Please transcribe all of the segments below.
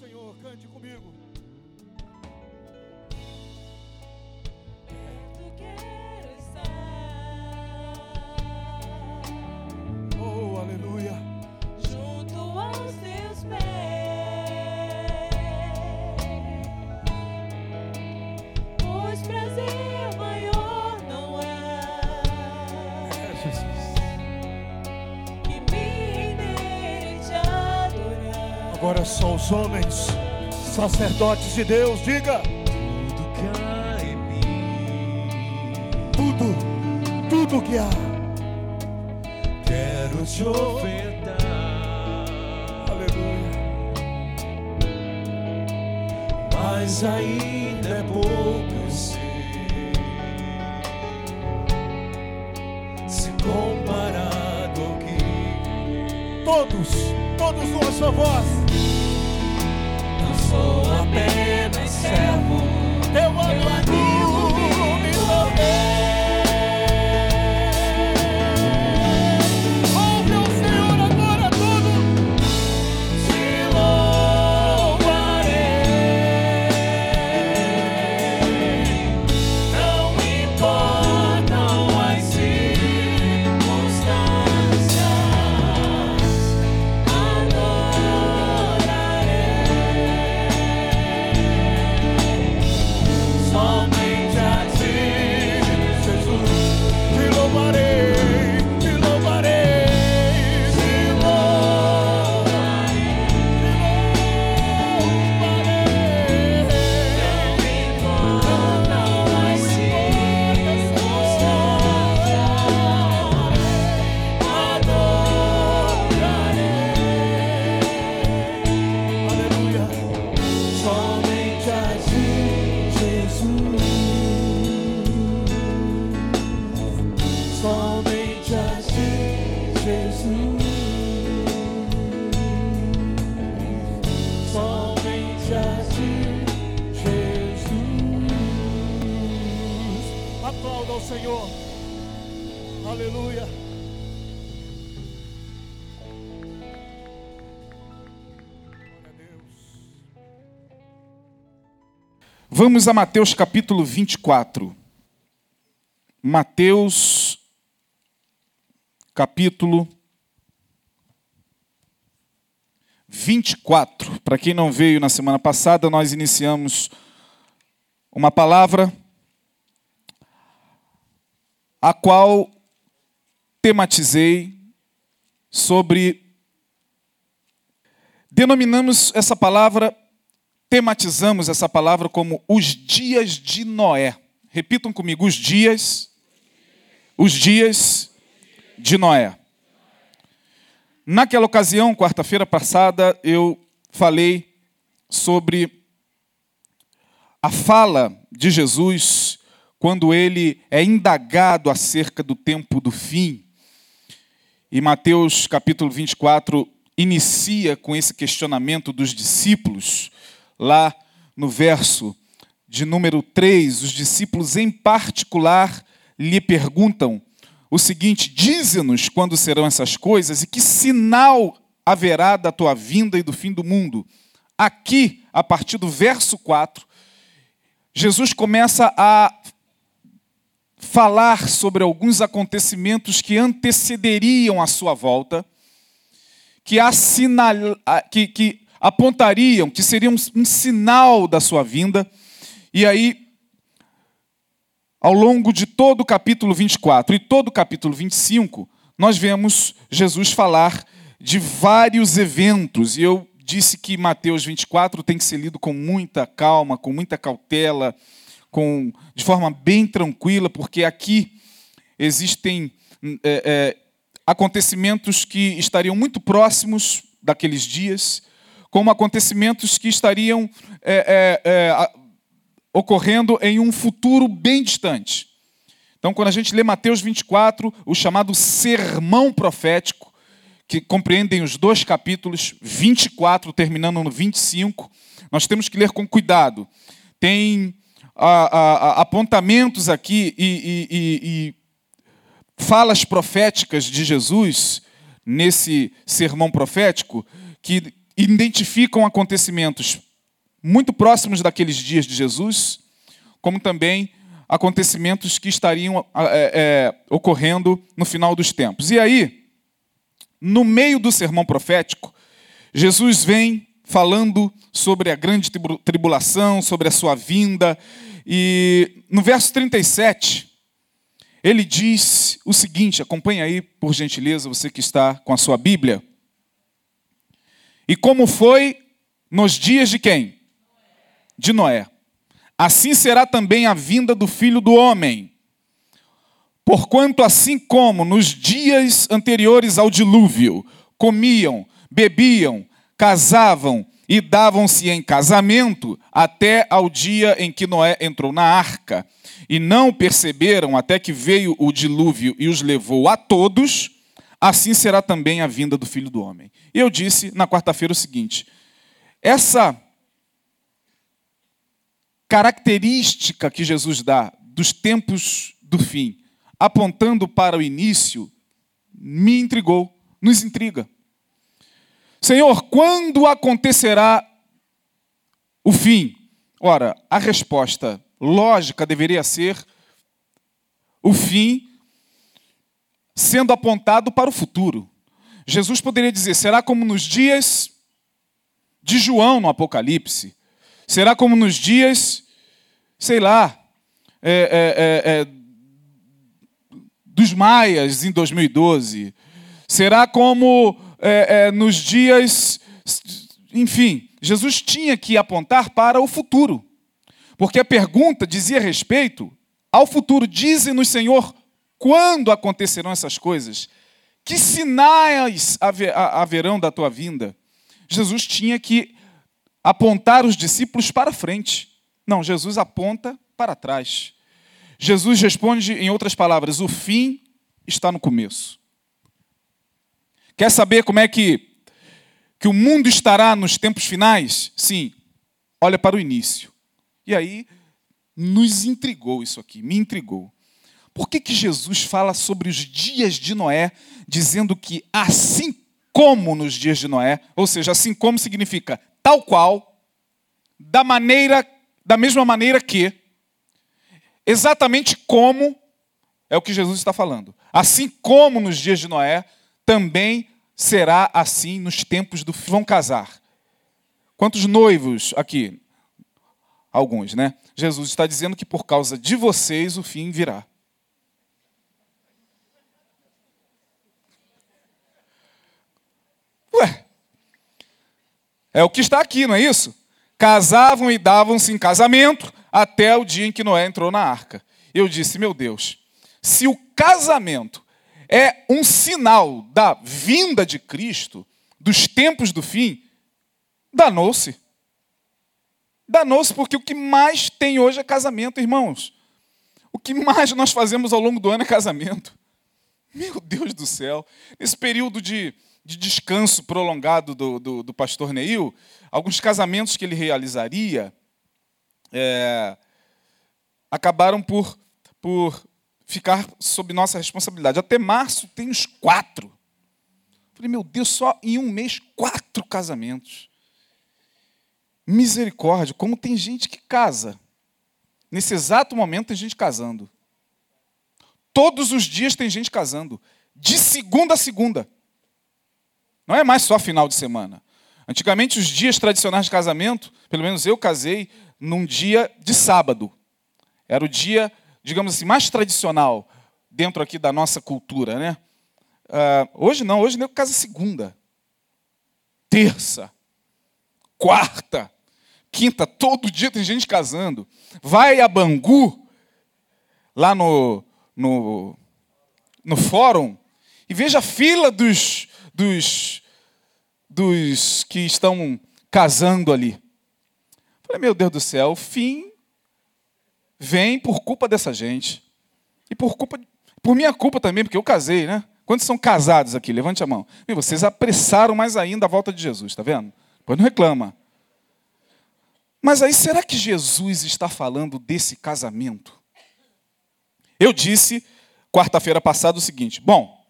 Senhor, cante comigo. Só os homens, sacerdotes de Deus, diga Tudo que há em mim, tudo, tudo que há. quero te ofertar. Aleluia. Mas ainda é pouco, eu sei. Se comparado ao que Todos, todos com a sua voz. Apenas ao Senhor. Aleluia. Glória a Deus. Vamos a Mateus capítulo 24. Mateus capítulo 24. Para quem não veio na semana passada, nós iniciamos uma palavra a qual tematizei sobre denominamos essa palavra tematizamos essa palavra como os dias de Noé. Repitam comigo, os dias, os dias de Noé. Naquela ocasião, quarta-feira passada, eu falei sobre a fala de Jesus quando ele é indagado acerca do tempo do fim. E Mateus capítulo 24 inicia com esse questionamento dos discípulos, lá no verso de número 3, os discípulos em particular lhe perguntam o seguinte: Dize-nos quando serão essas coisas e que sinal haverá da tua vinda e do fim do mundo. Aqui, a partir do verso 4, Jesus começa a falar sobre alguns acontecimentos que antecederiam a sua volta, que, assinal, que, que apontariam, que seriam um sinal da sua vinda. E aí, ao longo de todo o capítulo 24 e todo o capítulo 25, nós vemos Jesus falar de vários eventos. E eu disse que Mateus 24 tem que ser lido com muita calma, com muita cautela, com, de forma bem tranquila, porque aqui existem é, é, acontecimentos que estariam muito próximos daqueles dias, como acontecimentos que estariam é, é, é, ocorrendo em um futuro bem distante. Então, quando a gente lê Mateus 24, o chamado sermão profético, que compreendem os dois capítulos, 24 terminando no 25, nós temos que ler com cuidado. Tem ah, ah, apontamentos aqui e, e- e- e falas proféticas de Jesus nesse sermão profético que identificam acontecimentos muito próximos daqueles dias de Jesus, como também acontecimentos que estariam é, é, ocorrendo no final dos tempos. E aí, no meio do sermão profético, Jesus vem falando sobre a grande tribulação, sobre a sua vinda, e no verso 37, ele diz o seguinte: acompanha aí, por gentileza, você que está com a sua Bíblia. E como foi nos dias de quem? De Noé. Assim será também a vinda do filho do homem. Porquanto, assim como nos dias anteriores ao dilúvio, comiam, bebiam, casavam e davam-se em casamento até ao dia em que Noé entrou na arca, e não perceberam até que veio o dilúvio e os levou a todos, assim será também a vinda do filho do homem. E eu disse na quarta-feira o seguinte: essa característica que Jesus dá dos tempos do fim, apontando para o início, me intrigou, nos intriga. Senhor, quando acontecerá o fim? Ora, a resposta lógica deveria ser o fim sendo apontado para o futuro. Jesus poderia dizer: será como nos dias de João no Apocalipse? Será como nos dias, sei lá, é, é, é, é dos Maias em 2012? Será como é, é, nos dias. Enfim, Jesus tinha que apontar para o futuro. Porque a pergunta dizia respeito ao futuro. Dize-nos, Senhor, quando acontecerão essas coisas? Que sinais haverão da tua vinda? Jesus tinha que apontar os discípulos para frente. Não, Jesus aponta para trás. Jesus responde, em outras palavras, o fim está no começo. Quer saber como é que, que o mundo estará nos tempos finais? Sim, olha para o início. E aí, nos intrigou isso aqui, me intrigou. Por que, que Jesus fala sobre os dias de Noé, dizendo que assim como nos dias de Noé, ou seja, assim como significa tal qual, da maneira, da mesma maneira que, exatamente como é o que Jesus está falando. Assim como nos dias de Noé, também será assim nos tempos do vão casar. Quantos noivos aqui? Alguns, né? Jesus está dizendo que por causa de vocês o fim virá. Ué, é o que está aqui, não é isso? Casavam e davam-se em casamento até o dia em que Noé entrou na arca. Eu disse, meu Deus, se o casamento é um sinal da vinda de Cristo, dos tempos do fim, danou-se. Danou-se porque o que mais tem hoje é casamento, irmãos. O que mais nós fazemos ao longo do ano é casamento. Meu Deus do céu. Nesse período de, de descanso prolongado do, do, do, pastor Neil, alguns casamentos que ele realizaria é, acabaram por, por ficar sob nossa responsabilidade. Até março tem uns quatro. Falei, meu Deus, só em um mês, quatro casamentos. Misericórdia, como tem gente que casa. Nesse exato momento tem gente casando. Todos os dias tem gente casando. De segunda a segunda. Não é mais só final de semana. Antigamente, os dias tradicionais de casamento, pelo menos eu casei num dia de sábado. Era o dia digamos assim, mais tradicional dentro aqui da nossa cultura, né? Uh, hoje não, hoje nem casa segunda, terça, quarta, quinta, todo dia tem gente casando. Vai a Bangu, lá no, no, no fórum, e veja a fila dos, dos, dos que estão casando ali. Falei, meu Deus do céu, fim vem por culpa dessa gente. E por culpa, por minha culpa também, porque eu casei, né? Quantos são casados aqui? Levante a mão. E vocês apressaram mais ainda a volta de Jesus, está vendo? Pois não reclama. Mas aí, será que Jesus está falando desse casamento? Eu disse, quarta-feira passada, o seguinte: bom,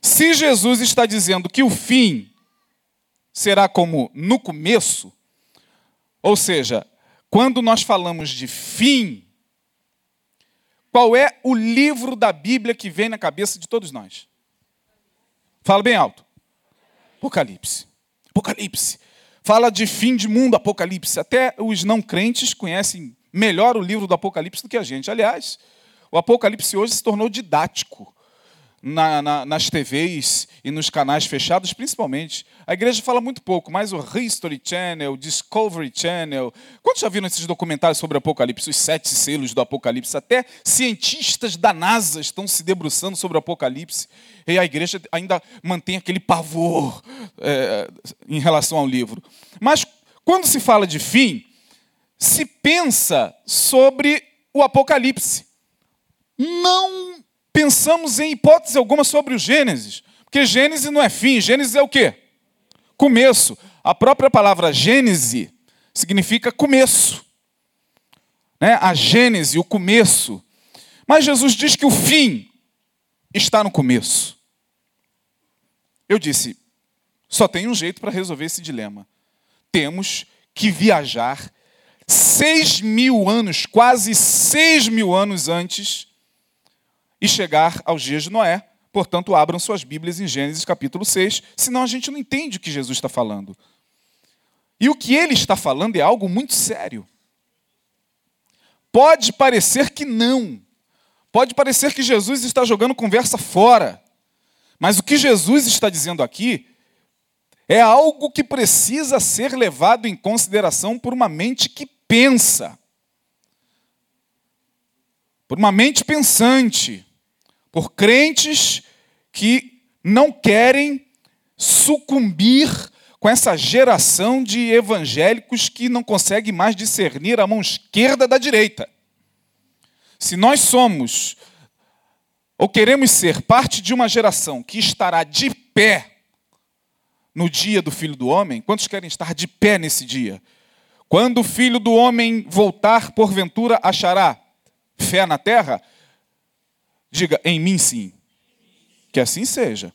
se Jesus está dizendo que o fim será como no começo? Ou seja, quando nós falamos de fim, qual é o livro da Bíblia que vem na cabeça de todos nós? Fala bem alto. Apocalipse. Apocalipse. Fala de fim de mundo, Apocalipse. Até os não crentes conhecem melhor o livro do Apocalipse do que a gente. Aliás, o Apocalipse hoje se tornou didático na, na, nas TVs e nos canais fechados, principalmente. A igreja fala muito pouco, mas o History Channel, Discovery Channel. Quantos já viram esses documentários sobre o Apocalipse, os sete selos do Apocalipse? Até cientistas da NASA estão se debruçando sobre o Apocalipse. E a igreja ainda mantém aquele pavor é, em relação ao livro. Mas quando se fala de fim, se pensa sobre o Apocalipse. Não pensamos em hipótese alguma sobre o Gênesis, porque Gênesis não é fim, Gênesis é o quê? Começo. A própria palavra Gênese significa começo. Né? A Gênese, o começo. Mas Jesus diz que o fim está no começo. Eu disse, só tem um jeito para resolver esse dilema. Temos que viajar seis mil anos, quase seis mil anos antes e chegar aos dias de Noé. Portanto, abram suas Bíblias em Gênesis capítulo 6, senão a gente não entende o que Jesus está falando. E o que ele está falando é algo muito sério. Pode parecer que não. Pode parecer que Jesus está jogando conversa fora. Mas o que Jesus está dizendo aqui é algo que precisa ser levado em consideração por uma mente que pensa. Por uma mente pensante por crentes que não querem sucumbir com essa geração de evangélicos que não consegue mais discernir a mão esquerda da direita. Se nós somos ou queremos ser parte de uma geração que estará de pé no dia do Filho do Homem, quantos querem estar de pé nesse dia? Quando o Filho do Homem voltar, porventura achará fé na terra? Diga, em mim sim. Que assim seja.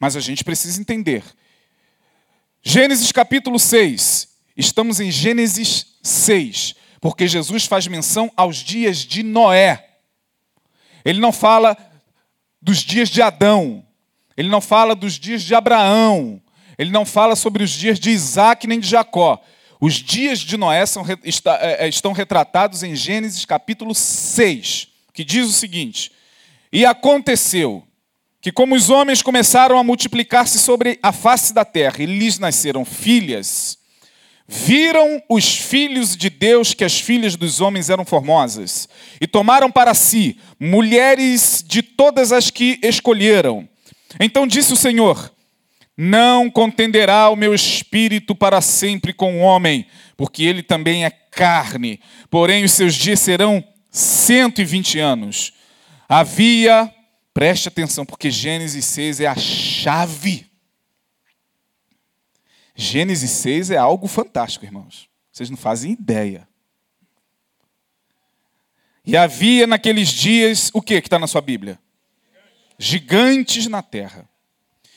Mas a gente precisa entender. Gênesis capítulo 6. Estamos em Gênesis 6. Porque Jesus faz menção aos dias de Noé. Ele não fala dos dias de Adão. Ele não fala dos dias de Abraão. Ele não fala sobre os dias de Isaac nem de Jacó. Os dias de Noé são, é, é, estão retratados em Gênesis capítulo 6, que diz o seguinte: e aconteceu que, como os homens começaram a multiplicar-se sobre a face da terra e lhes nasceram filhas, viram os filhos de Deus que as filhas dos homens eram formosas, e tomaram para si mulheres de todas as que escolheram. Então disse o Senhor: Não contenderá o meu espírito para sempre com o homem, porque ele também é carne, porém os seus dias serão cento e vinte anos. Havia, preste atenção, porque Gênesis 6 é a chave. Gênesis 6 é algo fantástico, irmãos. Vocês não fazem ideia. E havia naqueles dias o que que está na sua Bíblia? Gigantes na terra.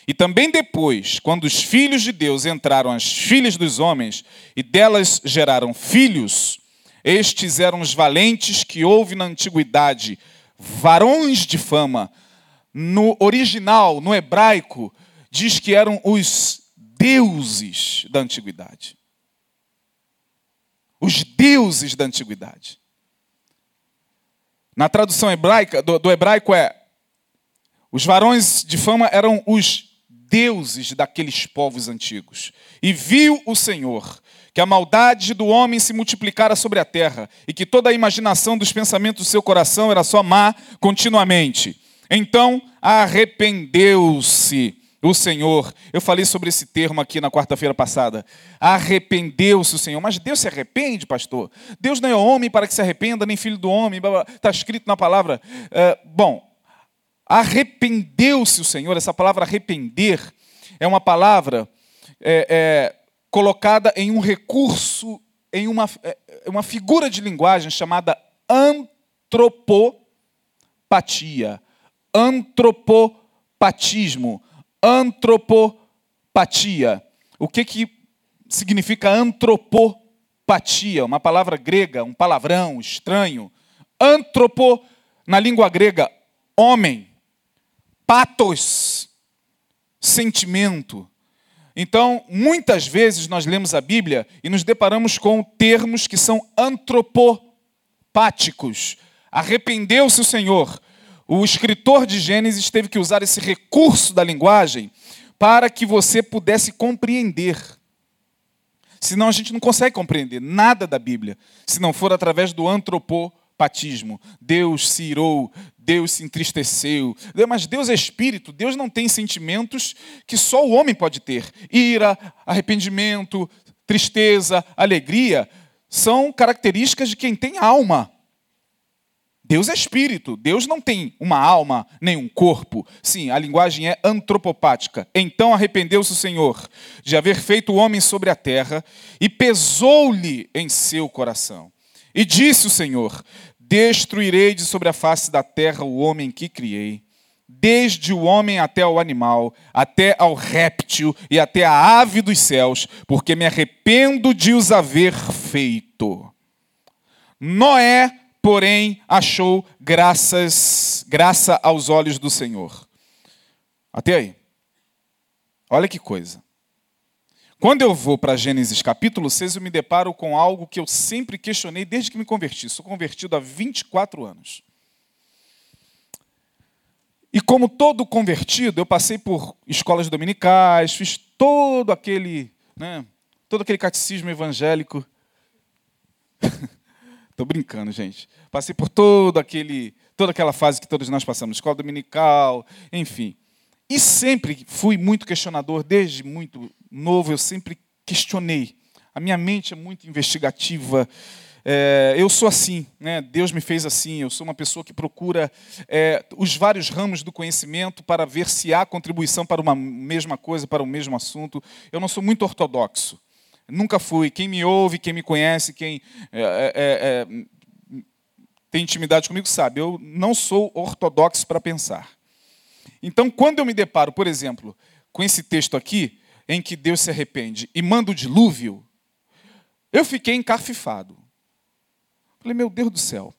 E também depois, quando os filhos de Deus entraram as filhas dos homens e delas geraram filhos, estes eram os valentes que houve na antiguidade, varões de fama. No original, no hebraico, diz que eram os deuses da antiguidade. Os deuses da antiguidade. Na tradução hebraica, do, do hebraico é: os varões de fama eram os deuses daqueles povos antigos. E viu o Senhor que a maldade do homem se multiplicara sobre a terra e que toda a imaginação dos pensamentos do seu coração era só má continuamente. Então arrependeu-se o Senhor. Eu falei sobre esse termo aqui na quarta-feira passada. Arrependeu-se o Senhor. Mas Deus se arrepende, pastor? Deus não é homem para que se arrependa, nem filho do homem. Está escrito na palavra. É, bom, arrependeu-se o Senhor. Essa palavra arrepender é uma palavra. É, é, colocada em um recurso, em uma, é, uma figura de linguagem chamada antropopatia. Antropopatismo. Antropopatia. o que, que significa antropopatia, uma palavra grega, um palavrão estranho. Antropo, na língua grega, homem. Patos, sentimento. Então, muitas vezes nós lemos a Bíblia e nos deparamos com termos que são antropopáticos. Arrependeu-se o Senhor. O escritor de Gênesis teve que usar esse recurso da linguagem para que você pudesse compreender. Senão a gente não consegue compreender nada da Bíblia, se não for através do antropopatismo. Deus se irou, Deus se entristeceu. Mas Deus é espírito, Deus não tem sentimentos que só o homem pode ter. Ira, arrependimento, tristeza, alegria são características de quem tem alma. Deus é espírito, Deus não tem uma alma nem um corpo. Sim, a linguagem é antropopática. Então arrependeu-se o Senhor de haver feito o homem sobre a terra e pesou-lhe em seu coração. E disse o Senhor: Destruirei de sobre a face da terra o homem que criei, desde o homem até o animal, até ao réptil e até a ave dos céus, porque me arrependo de os haver feito. Noé porém achou graças, graça aos olhos do Senhor. Até aí. Olha que coisa. Quando eu vou para Gênesis capítulo 6, eu me deparo com algo que eu sempre questionei desde que me converti. Sou convertido há 24 anos. E como todo convertido, eu passei por escolas dominicais, fiz todo aquele, né, todo aquele catecismo evangélico Estou brincando, gente. Passei por todo aquele, toda aquela fase que todos nós passamos, escola dominical, enfim. E sempre fui muito questionador, desde muito novo, eu sempre questionei. A minha mente é muito investigativa. É, eu sou assim, né? Deus me fez assim. Eu sou uma pessoa que procura é, os vários ramos do conhecimento para ver se há contribuição para uma mesma coisa, para o mesmo assunto. Eu não sou muito ortodoxo. Nunca fui. Quem me ouve, quem me conhece, quem é, é, é, tem intimidade comigo sabe, eu não sou ortodoxo para pensar. Então, quando eu me deparo, por exemplo, com esse texto aqui, em que Deus se arrepende e manda o dilúvio, eu fiquei encarfifado. Falei, meu Deus do céu,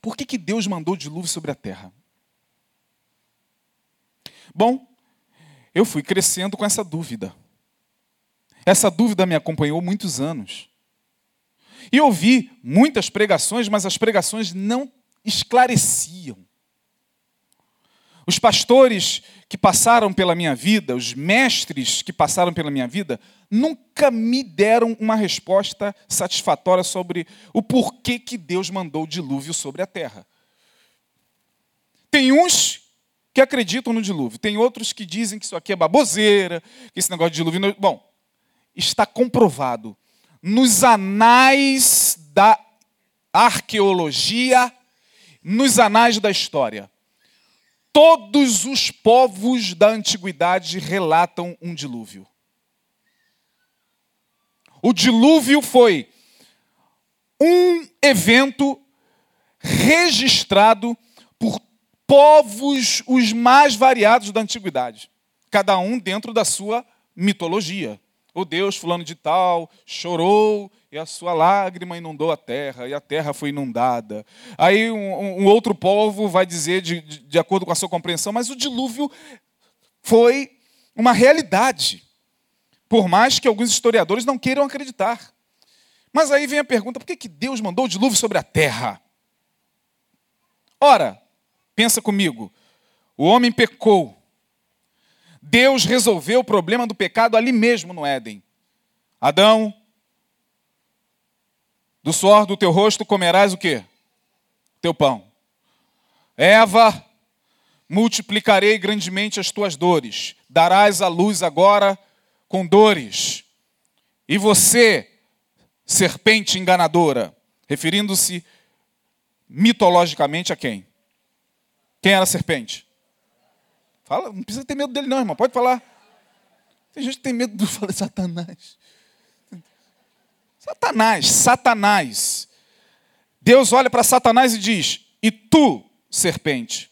por que, que Deus mandou o dilúvio sobre a terra? Bom, eu fui crescendo com essa dúvida. Essa dúvida me acompanhou muitos anos. E ouvi muitas pregações, mas as pregações não esclareciam. Os pastores que passaram pela minha vida, os mestres que passaram pela minha vida, nunca me deram uma resposta satisfatória sobre o porquê que Deus mandou o dilúvio sobre a terra. Tem uns que acreditam no dilúvio, tem outros que dizem que isso aqui é baboseira, que esse negócio de dilúvio. Não... Bom, está comprovado nos anais da arqueologia, nos anais da história. Todos os povos da antiguidade relatam um dilúvio. O dilúvio foi um evento registrado por povos os mais variados da antiguidade, cada um dentro da sua mitologia. O Deus fulano de tal chorou e a sua lágrima inundou a terra e a terra foi inundada. Aí um, um outro povo vai dizer, de, de, acordo com a sua compreensão, mas o dilúvio foi uma realidade. Por mais que alguns historiadores não queiram acreditar. Mas aí vem a pergunta: por que, que Deus mandou o dilúvio sobre a terra? Ora, pensa comigo, o homem pecou, Deus resolveu o problema do pecado ali mesmo no Éden. Adão, do suor do teu rosto comerás o quê? Teu pão. Eva, multiplicarei grandemente as tuas dores. Darás a luz agora com dores. E você, serpente enganadora, referindo-se mitologicamente a quem? Quem era a serpente? Fala, não precisa ter medo dele, não, irmão. Pode falar. Tem gente que tem medo do falar Satanás. Satanás, Satanás. Deus olha para Satanás e diz: E tu, serpente,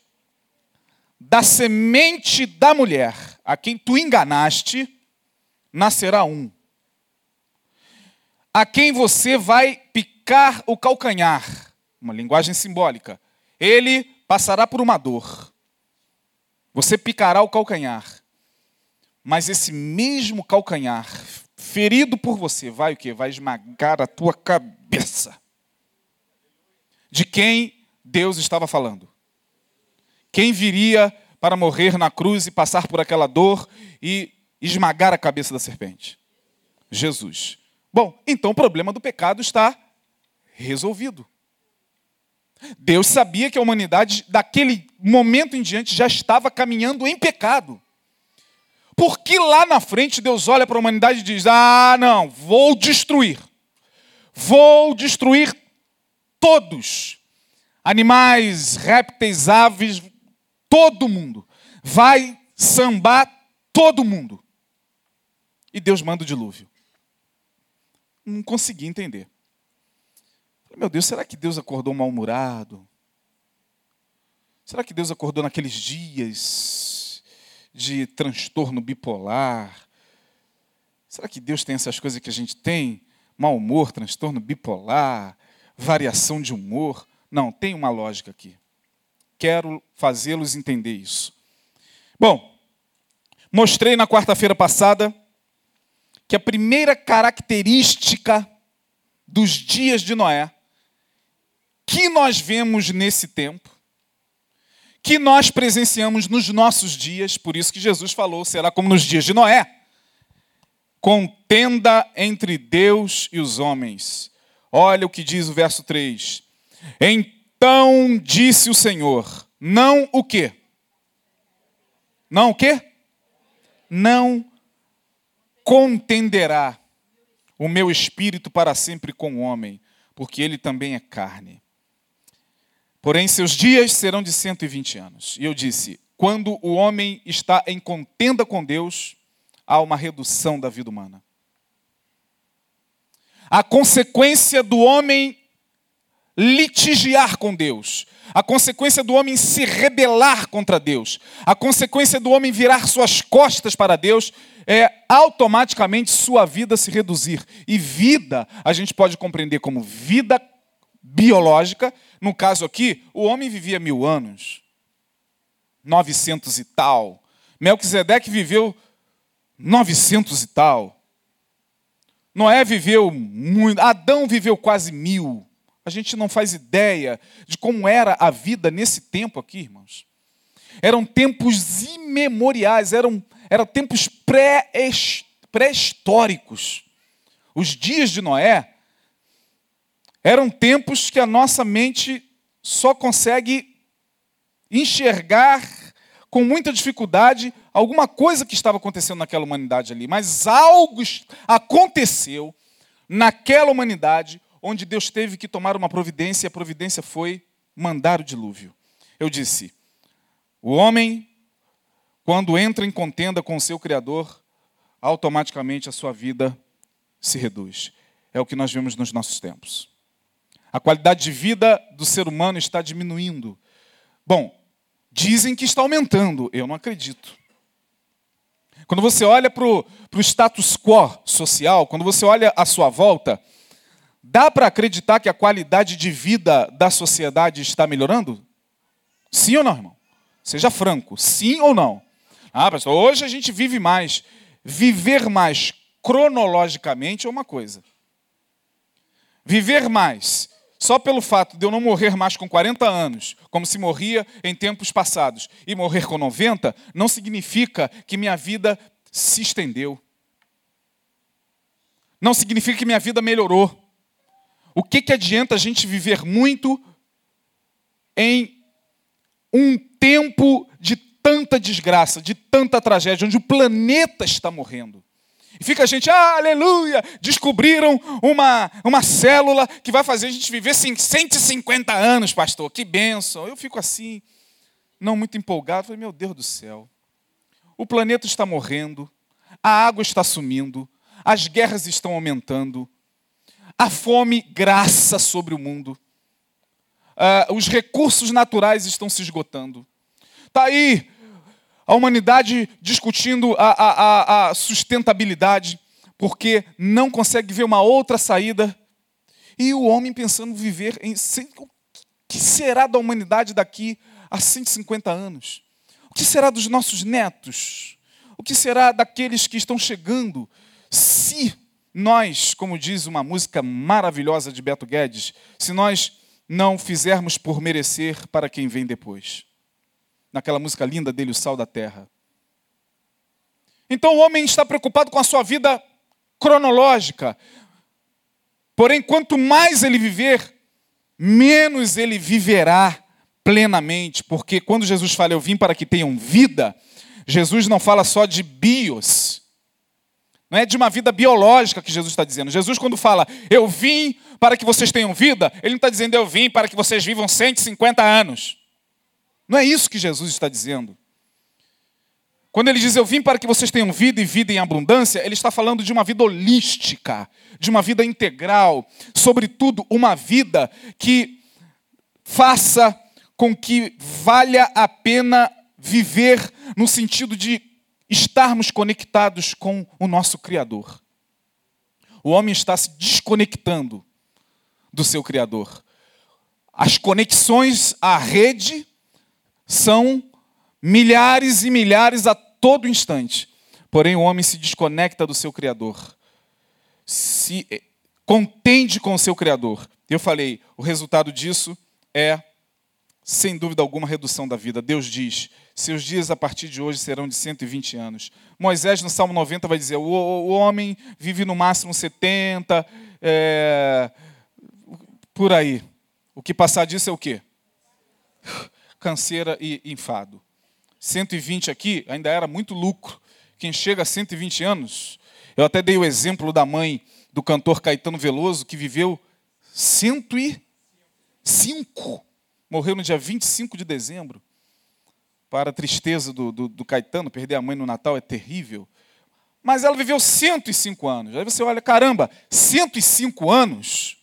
da semente da mulher, a quem tu enganaste, nascerá um, a quem você vai picar o calcanhar, uma linguagem simbólica. Ele passará por uma dor. Você picará o calcanhar. Mas esse mesmo calcanhar, ferido por você, vai o quê? Vai esmagar a tua cabeça. De quem Deus estava falando? Quem viria para morrer na cruz e passar por aquela dor e esmagar a cabeça da serpente? Jesus. Bom, então o problema do pecado está resolvido. Deus sabia que a humanidade, daquele momento em diante, já estava caminhando em pecado. Porque lá na frente Deus olha para a humanidade e diz: Ah, não, vou destruir. Vou destruir todos. Animais, répteis, aves, todo mundo. Vai sambar todo mundo. E Deus manda o dilúvio. Não consegui entender. Meu Deus, será que Deus acordou mal-humorado? Será que Deus acordou naqueles dias de transtorno bipolar? Será que Deus tem essas coisas que a gente tem? Mau humor, transtorno bipolar, variação de humor? Não, tem uma lógica aqui. Quero fazê-los entender isso. Bom, mostrei na quarta-feira passada que a primeira característica dos dias de Noé que nós vemos nesse tempo, que nós presenciamos nos nossos dias, por isso que Jesus falou, será como nos dias de Noé. Contenda entre Deus e os homens. Olha o que diz o verso 3. Então disse o Senhor, não o quê? Não o quê? Não contenderá o meu espírito para sempre com o homem, porque ele também é carne. Porém, seus dias serão de 120 anos. E eu disse: quando o homem está em contenda com Deus, há uma redução da vida humana. A consequência do homem litigiar com Deus, a consequência do homem se rebelar contra Deus, a consequência do homem virar suas costas para Deus é automaticamente sua vida se reduzir. E vida, a gente pode compreender como vida biológica. No caso aqui, o homem vivia mil anos, 900 e tal. Melquisedeque viveu 900 e tal. Noé viveu muito, Adão viveu quase mil. A gente não faz ideia de como era a vida nesse tempo aqui, irmãos. Eram tempos imemoriais, eram, eram tempos pré-históricos. Os dias de Noé eram tempos que a nossa mente só consegue enxergar com muita dificuldade alguma coisa que estava acontecendo naquela humanidade ali, mas algo aconteceu naquela humanidade onde Deus teve que tomar uma providência e a providência foi mandar o dilúvio. Eu disse: o homem, quando entra em contenda com o seu Criador, automaticamente a sua vida se reduz. É o que nós vemos nos nossos tempos. A qualidade de vida do ser humano está diminuindo. Bom, dizem que está aumentando, eu não acredito. Quando você olha para o status quo social, quando você olha à sua volta, dá para acreditar que a qualidade de vida da sociedade está melhorando? Sim ou não, irmão? Seja franco, sim ou não? Ah, pastor, hoje a gente vive mais. Viver mais cronologicamente é uma coisa. Viver mais só pelo fato de eu não morrer mais com 40 anos, como se morria em tempos passados, e morrer com 90, não significa que minha vida se estendeu. Não significa que minha vida melhorou. O que, que adianta a gente viver muito em um tempo de tanta desgraça, de tanta tragédia, onde o planeta está morrendo? E fica a gente, ah, aleluia, descobriram uma, uma célula que vai fazer a gente viver 150 anos, pastor, que benção. Eu fico assim, não muito empolgado, falei, meu Deus do céu. O planeta está morrendo, a água está sumindo, as guerras estão aumentando, a fome graça sobre o mundo, uh, os recursos naturais estão se esgotando. Está aí a humanidade discutindo a, a, a, sustentabilidade, porque não consegue ver uma outra saída, e o homem pensando viver em. O que será da humanidade daqui a 150 anos? O que será dos nossos netos? O que será daqueles que estão chegando se nós, como diz uma música maravilhosa de Beto Guedes, se nós não fizermos por merecer para quem vem depois? Naquela música linda dele, O Sal da Terra. Então o homem está preocupado com a sua vida cronológica. Porém, quanto mais ele viver, menos ele viverá plenamente, porque quando Jesus fala eu vim para que tenham vida, Jesus não fala só de bios, não é de uma vida biológica que Jesus está dizendo. Jesus, quando fala eu vim para que vocês tenham vida, ele não está dizendo eu vim para que vocês vivam 150 anos. Não é isso que Jesus está dizendo. Quando ele diz eu vim para que vocês tenham vida e vida em abundância, ele está falando de uma vida holística, de uma vida integral, sobretudo uma vida que faça com que valha a pena viver no sentido de estarmos conectados com o nosso Criador. O homem está se desconectando do seu Criador. As conexões à rede são milhares e milhares a todo instante. Porém, o homem se desconecta do seu Criador. Se eh, contende com o seu Criador. Eu falei, o resultado disso é, sem dúvida alguma, redução da vida. Deus diz: seus dias a partir de hoje serão de 120 anos. Moisés, no Salmo 90, vai dizer: o, o homem vive no máximo 70, é, por aí. O que passar disso é o quê? Canseira e enfado. 120 aqui ainda era muito lucro. Quem chega a 120 anos, eu até dei o exemplo da mãe do cantor Caetano Veloso, que viveu 105. Morreu no dia 25 de dezembro para a tristeza do, do, do, Caetano, perder a mãe no Natal é terrível. Mas ela viveu 105 anos. Aí você olha, caramba, 105 anos?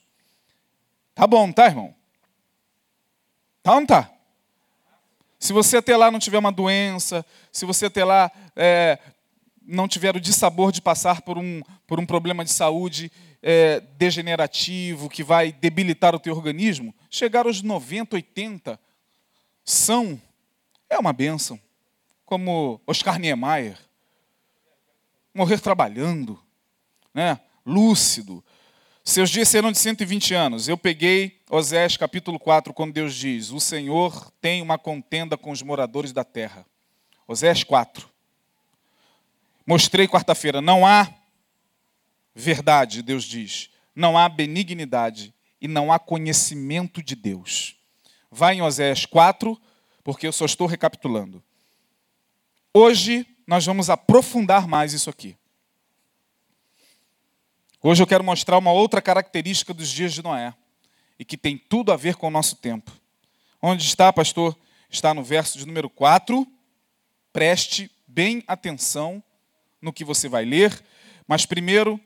Tá bom, tá, irmão? Tá ou não tá? Se você até lá não tiver uma doença, se você até lá é, não tiver o dissabor de passar por um, por um problema de saúde é, degenerativo que vai debilitar o teu organismo, chegar aos 90, 80 são é uma bênção. Como Oscar Niemeyer. Morrer trabalhando, né? lúcido. Seus dias serão de 120 anos. Eu peguei Osés capítulo 4, quando Deus diz: O Senhor tem uma contenda com os moradores da terra. Osés 4. Mostrei quarta-feira, não há verdade, Deus diz. Não há benignidade e não há conhecimento de Deus. Vai em Osés 4, porque eu só estou recapitulando. Hoje nós vamos aprofundar mais isso aqui. Hoje eu quero mostrar uma outra característica dos dias de Noé e que tem tudo a ver com o nosso tempo. Onde está, pastor? Está no verso de número 4. Preste bem atenção no que você vai ler, mas primeiro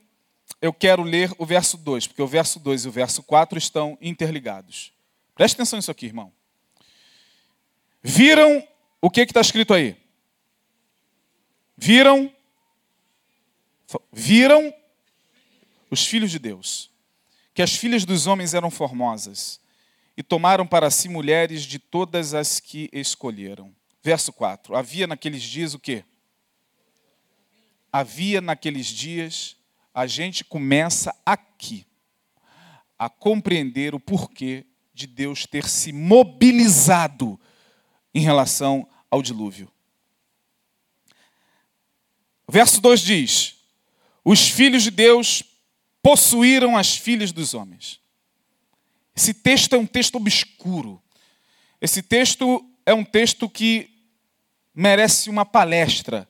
eu quero ler o verso 2, porque o verso 2 e o verso 4 estão interligados. Preste atenção nisso aqui, irmão. Viram o que está escrito aí? Viram? Viram os filhos de Deus, que as filhas dos homens eram formosas, e tomaram para si mulheres de todas as que escolheram. Verso 4. Havia naqueles dias o quê? Havia naqueles dias, a gente começa aqui a compreender o porquê de Deus ter se mobilizado em relação ao dilúvio. verso 2 diz: Os filhos de Deus possuíram as filhas dos homens. Esse texto é um texto obscuro. Esse texto é um texto que merece uma palestra.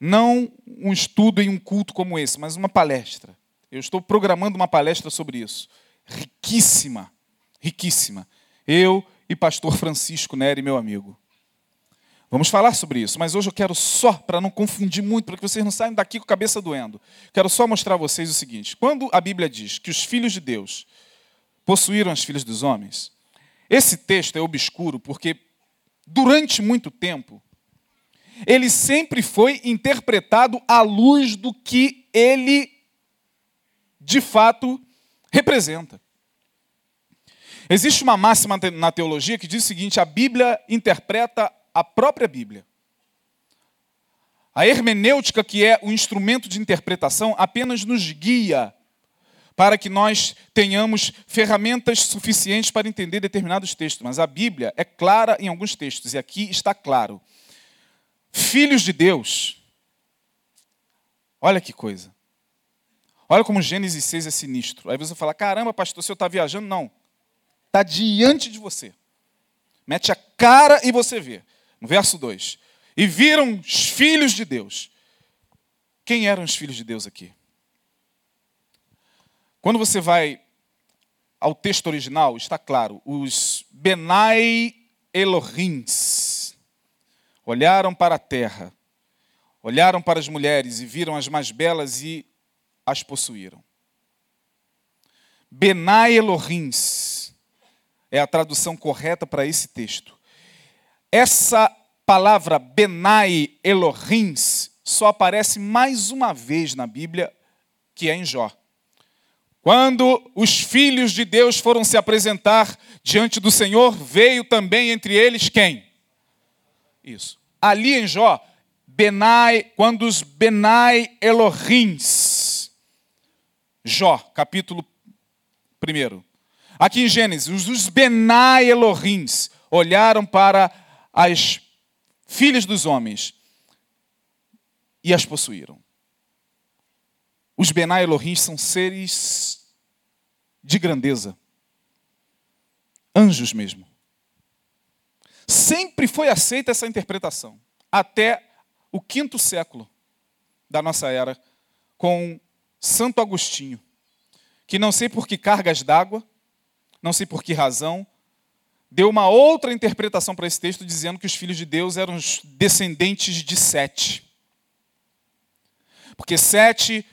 Não um estudo em um culto como esse, mas uma palestra. Eu estou programando uma palestra sobre isso. Riquíssima, riquíssima. Eu e pastor Francisco Neri, meu amigo. Vamos falar sobre isso, mas hoje eu quero só, para não confundir muito, para que vocês não saiam daqui com a cabeça doendo, quero só mostrar a vocês o seguinte: quando a Bíblia diz que os filhos de Deus possuíram as filhas dos homens, esse texto é obscuro porque durante muito tempo ele sempre foi interpretado à luz do que ele de fato representa. Existe uma máxima na teologia que diz o seguinte: a Bíblia interpreta a própria Bíblia. A hermenêutica, que é o instrumento de interpretação, apenas nos guia para que nós tenhamos ferramentas suficientes para entender determinados textos. Mas a Bíblia é clara em alguns textos, e aqui está claro. Filhos de Deus, olha que coisa. Olha como Gênesis 6 é sinistro. Aí você fala: caramba, pastor, se eu está viajando, não. Está diante de você. Mete a cara e você vê. No verso 2: E viram os filhos de Deus. Quem eram os filhos de Deus aqui? Quando você vai ao texto original, está claro, os Benai Elohims olharam para a terra, olharam para as mulheres e viram as mais belas e as possuíram. Benai Elohims é a tradução correta para esse texto. Essa palavra Benai Elohims só aparece mais uma vez na Bíblia, que é em Jó. Quando os filhos de Deus foram se apresentar diante do Senhor, veio também entre eles quem? Isso. Ali em Jó, Benai, quando os Benai Elohims, Jó, capítulo 1. Aqui em Gênesis, os Benai Elohims olharam para as filhas dos homens e as possuíram. Os Benai Elohim são seres de grandeza. Anjos mesmo. Sempre foi aceita essa interpretação. Até o quinto século da nossa era, com Santo Agostinho, que não sei por que cargas d'água, não sei por que razão, deu uma outra interpretação para esse texto, dizendo que os filhos de Deus eram os descendentes de Sete. Porque Sete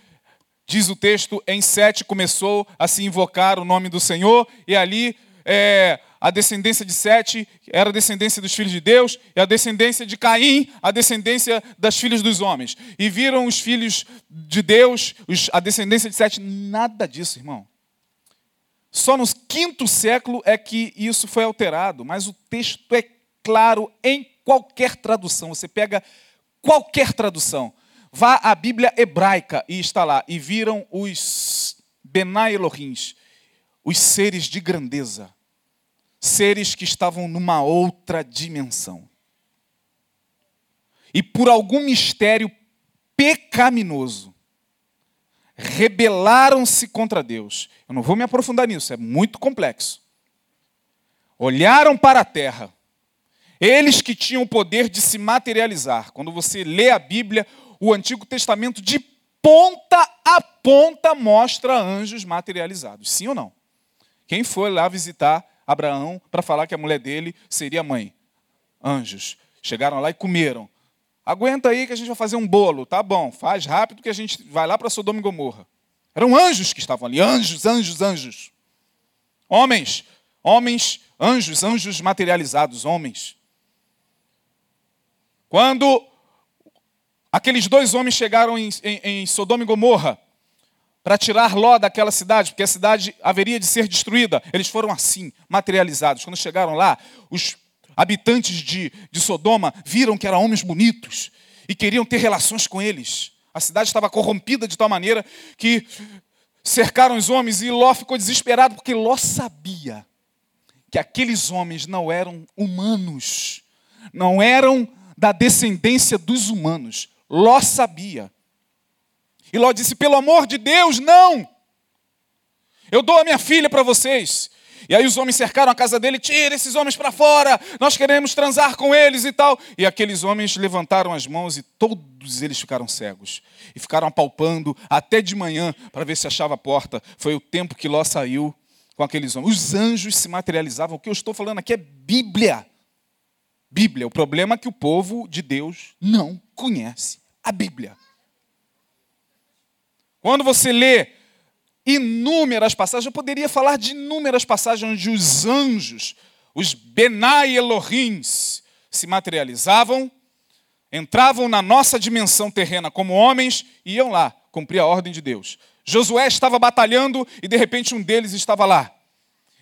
Diz o texto, em Sete começou a se invocar o nome do Senhor, e ali é, a descendência de Sete era a descendência dos filhos de Deus, e a descendência de Caim, a descendência das filhas dos homens. E viram os filhos de Deus, os, a descendência de Sete, nada disso, irmão. Só no quinto século é que isso foi alterado, mas o texto é claro em qualquer tradução. Você pega qualquer tradução. Vá à Bíblia hebraica e está lá. E viram os Benai Elohims, os seres de grandeza, seres que estavam numa outra dimensão. E por algum mistério pecaminoso, rebelaram-se contra Deus. Eu não vou me aprofundar nisso, é muito complexo. Olharam para a terra. Eles que tinham o poder de se materializar. Quando você lê a Bíblia, o Antigo Testamento de ponta a ponta mostra anjos materializados. Sim ou não? Quem foi lá visitar Abraão para falar que a mulher dele seria mãe? Anjos. Chegaram lá e comeram. Aguenta aí que a gente vai fazer um bolo. Tá bom, faz rápido que a gente vai lá para Sodoma e Gomorra. Eram anjos que estavam ali. Anjos, anjos, anjos. Homens, homens, anjos, anjos materializados, homens. Quando Aqueles dois homens chegaram em, em, em Sodoma e Gomorra para tirar Ló daquela cidade, porque a cidade haveria de ser destruída. Eles foram assim, materializados. Quando chegaram lá, os habitantes de, de Sodoma viram que eram homens bonitos e queriam ter relações com eles. A cidade estava corrompida de tal maneira que cercaram os homens e Ló ficou desesperado, porque Ló sabia que aqueles homens não eram humanos, não eram da descendência dos humanos. Ló sabia. E Ló disse: pelo amor de Deus, não! Eu dou a minha filha para vocês. E aí os homens cercaram a casa dele, tira esses homens para fora, nós queremos transar com eles e tal. E aqueles homens levantaram as mãos e todos eles ficaram cegos. E ficaram apalpando até de manhã para ver se achava a porta. Foi o tempo que Ló saiu com aqueles homens. Os anjos se materializavam. O que eu estou falando aqui é Bíblia. Bíblia. O problema é que o povo de Deus não conhece a Bíblia. Quando você lê inúmeras passagens, eu poderia falar de inúmeras passagens onde os anjos, os Benai Elohims, se materializavam, entravam na nossa dimensão terrena como homens e iam lá cumprir a ordem de Deus. Josué estava batalhando e de repente um deles estava lá.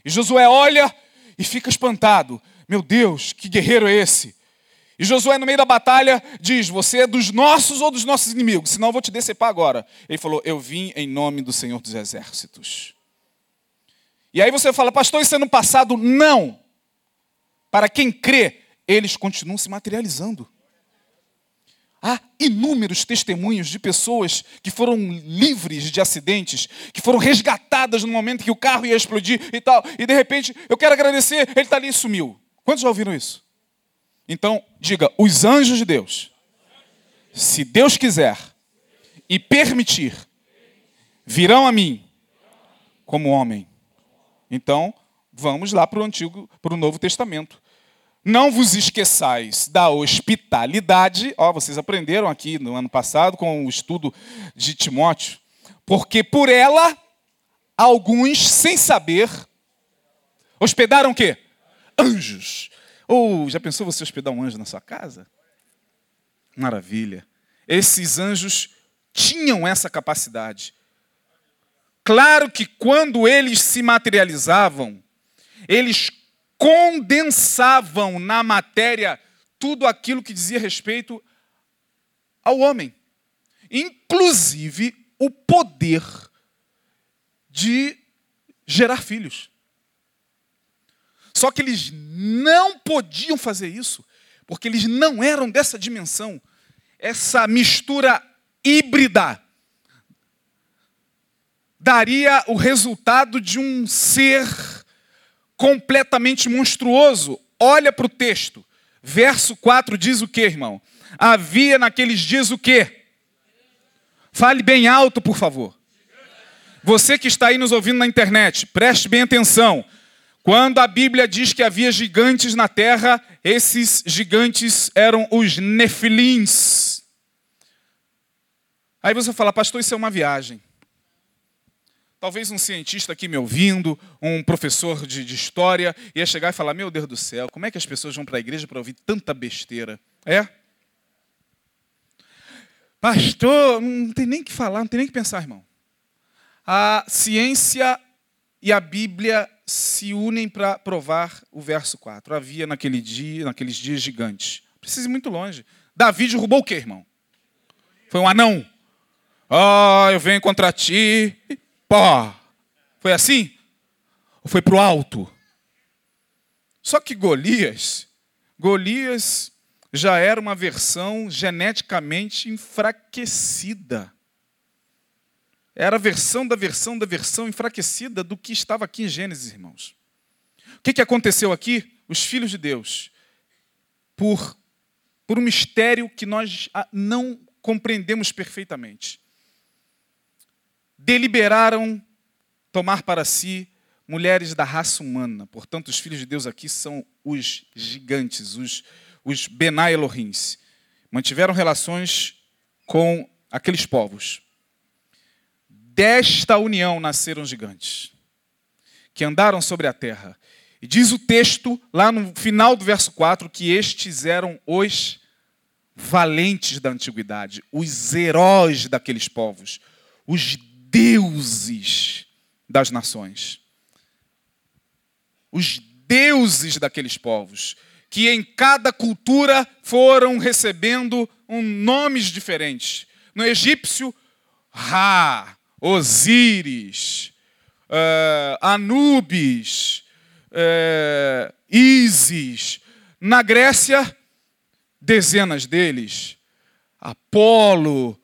E Josué olha e fica espantado. Meu Deus, que guerreiro é esse? E Josué, no meio da batalha, diz: Você é dos nossos ou dos nossos inimigos? Senão eu vou te decepar agora. Ele falou: Eu vim em nome do Senhor dos Exércitos. E aí você fala, pastor, isso é no passado? Não. Para quem crê, eles continuam se materializando. Há inúmeros testemunhos de pessoas que foram livres de acidentes, que foram resgatadas no momento que o carro ia explodir e tal, e de repente, eu quero agradecer, ele está ali e sumiu. Quantos já ouviram isso? Então, diga: os anjos de Deus, se Deus quiser e permitir, virão a mim como homem. Então, vamos lá para o Antigo, para o Novo Testamento. Não vos esqueçais da hospitalidade. Ó, vocês aprenderam aqui no ano passado com o estudo de Timóteo. Porque por ela, alguns, sem saber, hospedaram o quê? Anjos. Ou já pensou você hospedar um anjo na sua casa? Maravilha. Esses anjos tinham essa capacidade. Claro que quando eles se materializavam, eles condensavam na matéria tudo aquilo que dizia respeito ao homem, inclusive o poder de gerar filhos. Só que eles não podiam fazer isso, porque eles não eram dessa dimensão. Essa mistura híbrida daria o resultado de um ser completamente monstruoso. Olha para o texto. Verso 4 diz o que, irmão? Havia naqueles dias o que? Fale bem alto, por favor. Você que está aí nos ouvindo na internet, preste bem atenção. Quando a Bíblia diz que havia gigantes na terra, esses gigantes eram os nefilins. Aí você fala, pastor, isso é uma viagem. Talvez um cientista aqui me ouvindo, um professor de, de, história, ia chegar e falar: Meu Deus do céu, como é que as pessoas vão para a igreja para ouvir tanta besteira? É? Pastor, não tem nem que falar, não tem nem que pensar, irmão. A ciência e a Bíblia se unem para provar o verso 4. Havia naquele dia, naqueles dias gigantes. Precisa ir muito longe. Davi derrubou o quê, irmão? Foi um anão. Ah, oh, eu venho contra ti. Pó. Foi assim? Ou foi para o alto? Só que Golias, Golias já era uma versão geneticamente enfraquecida. Era a versão da versão da versão enfraquecida do que estava aqui em Gênesis, irmãos. O que, que aconteceu aqui? Os filhos de Deus, por, por um mistério que nós ah, não compreendemos perfeitamente, deliberaram tomar para si mulheres da raça humana. Portanto, os filhos de Deus aqui são os gigantes, os, os Benai Elohims. Mantiveram relações com aqueles povos. Desta união nasceram gigantes, que andaram sobre a terra. E diz o texto, lá no final do verso 4, que estes eram os valentes da antiguidade, os heróis daqueles povos, os deuses das nações. Os deuses daqueles povos, que em cada cultura foram recebendo um, nomes diferentes. No egípcio, Ra, Osíris, uh, Anubis, uh, Ísis. Na Grécia, dezenas deles. Apolo,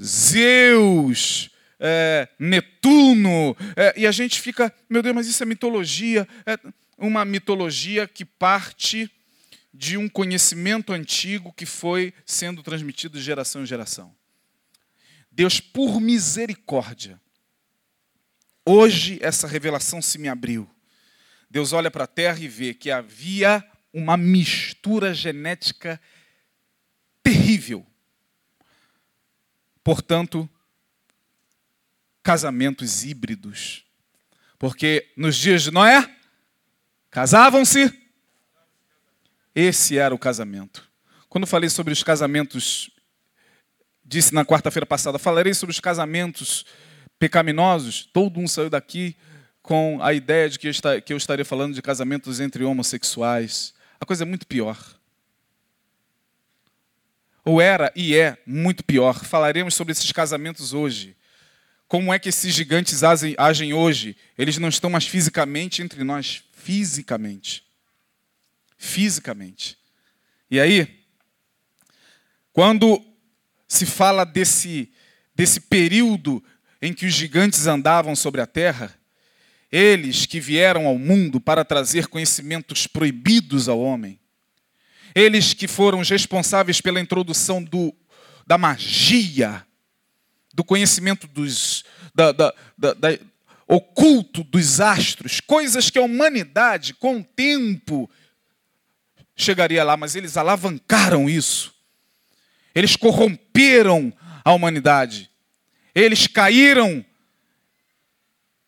Zeus, é, Netuno, e a gente fica, meu Deus, mas isso é mitologia. É uma mitologia que parte de um conhecimento antigo que foi sendo transmitido de geração em geração. Deus, por misericórdia, hoje essa revelação se me abriu. Deus olha para a terra e vê que havia uma mistura genética terrível. Portanto, casamentos híbridos. Porque nos dias de Noé, casavam-se, esse era o casamento. Quando falei sobre os casamentos, disse na quarta-feira passada, falarei sobre os casamentos pecaminosos. Todo mundo saiu daqui com a ideia de que eu, estaria falando de casamentos entre homossexuais. A coisa é muito pior. Ou era e é muito pior. Falaremos sobre esses casamentos hoje. Como é que esses gigantes agem hoje? Eles não estão mais fisicamente entre nós. Fisicamente. Fisicamente. E aí, quando se fala desse, desse período em que os gigantes andavam sobre a terra, eles que vieram ao mundo para trazer conhecimentos proibidos ao homem, eles que foram os responsáveis pela introdução do, da magia, do conhecimento dos, da, da, da, da, oculto dos astros, coisas que a humanidade, com o tempo, chegaria lá, mas eles alavancaram isso. Eles corromperam a humanidade. Eles caíram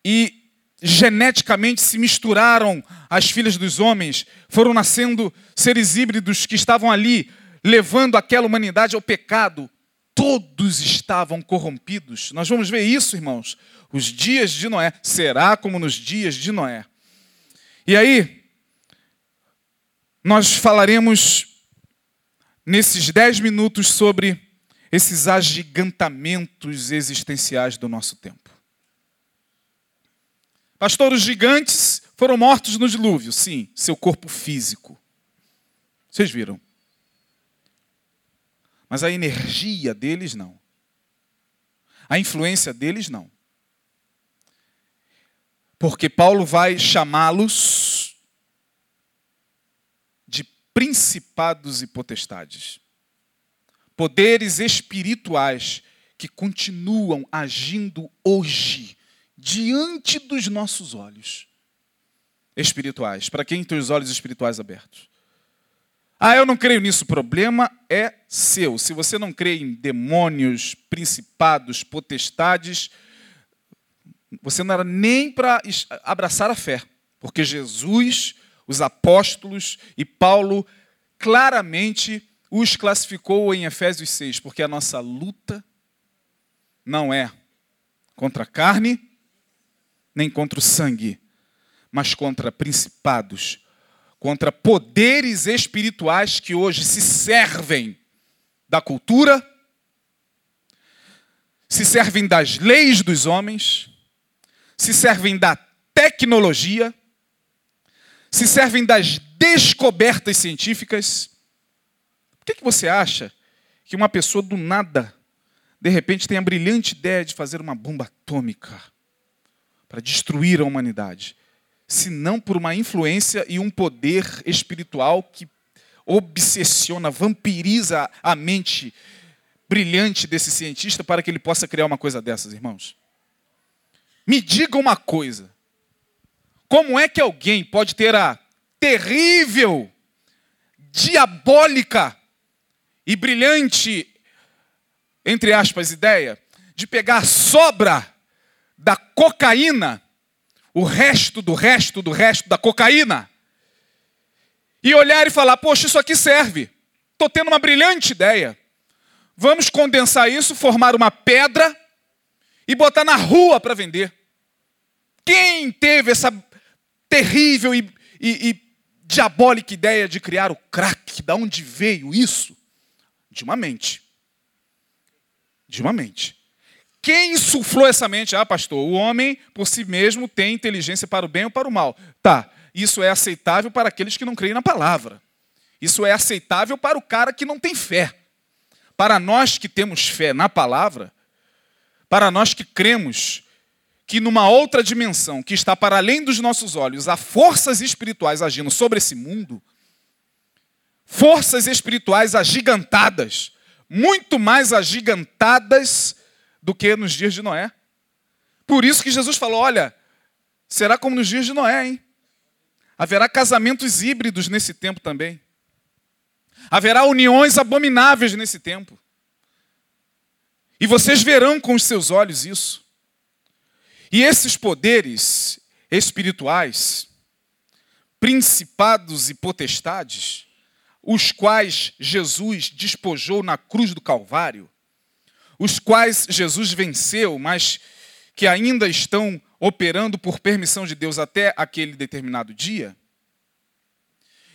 e geneticamente se misturaram as filhas dos homens, foram nascendo seres híbridos que estavam ali, levando aquela humanidade ao pecado. Todos estavam corrompidos. Nós vamos ver isso, irmãos. Os dias de Noé será como nos dias de Noé. E aí, nós falaremos nesses dez minutos sobre esses agigantamentos existenciais do nosso tempo. Pastor, os gigantes foram mortos no dilúvio. Sim, seu corpo físico. Vocês viram? Mas a energia deles não. A influência deles não. Porque Paulo vai chamá-los principados e potestades. Poderes espirituais que continuam agindo hoje diante dos nossos olhos espirituais. Para quem tem os olhos espirituais abertos? Ah, eu não creio nisso. O problema é seu. Se você não crê em demônios, principados, potestades, você não era nem para abraçar a fé. Porque Jesus, os apóstolos e Paulo claramente os classificou em Efésios 6, porque a nossa luta não é contra a carne nem contra o sangue, mas contra principados, contra poderes espirituais que hoje se servem da cultura, se servem das leis dos homens, se servem da tecnologia, se servem das descobertas científicas. Por que, que você acha que uma pessoa do nada, de repente, tem a brilhante ideia de fazer uma bomba atômica? para destruir a humanidade, senão por uma influência e um poder espiritual que obsessiona, vampiriza a mente brilhante desse cientista para que ele possa criar uma coisa dessas, irmãos. Me diga uma coisa: como é que alguém pode ter a terrível, diabólica e brilhante, entre aspas, ideia de pegar sobra da cocaína, o resto do resto do resto da cocaína, e olhar e falar: Poxa, isso aqui serve. Estou tendo uma brilhante ideia. Vamos condensar isso, formar uma pedra e botar na rua para vender. Quem teve essa terrível e, e, e, diabólica ideia de criar o crack? Da onde veio isso? De uma mente. De uma mente. Quem insuflou essa mente? Ah, pastor, o homem por si mesmo tem inteligência para o bem ou para o mal. Tá, isso é aceitável para aqueles que não creem na palavra. Isso é aceitável para o cara que não tem fé. Para nós que temos fé na palavra, para nós que cremos que numa outra dimensão, que está para além dos nossos olhos, há forças espirituais agindo sobre esse mundo, forças espirituais agigantadas, muito mais agigantadas do que nos dias de Noé. Por isso que Jesus falou: olha, será como nos dias de Noé, hein? Haverá casamentos híbridos nesse tempo também. Haverá uniões abomináveis nesse tempo. E vocês verão com os seus olhos isso. E esses poderes espirituais, principados e potestades, os quais Jesus despojou na cruz do Calvário, os quais Jesus venceu, mas que ainda estão operando por permissão de Deus até aquele determinado dia,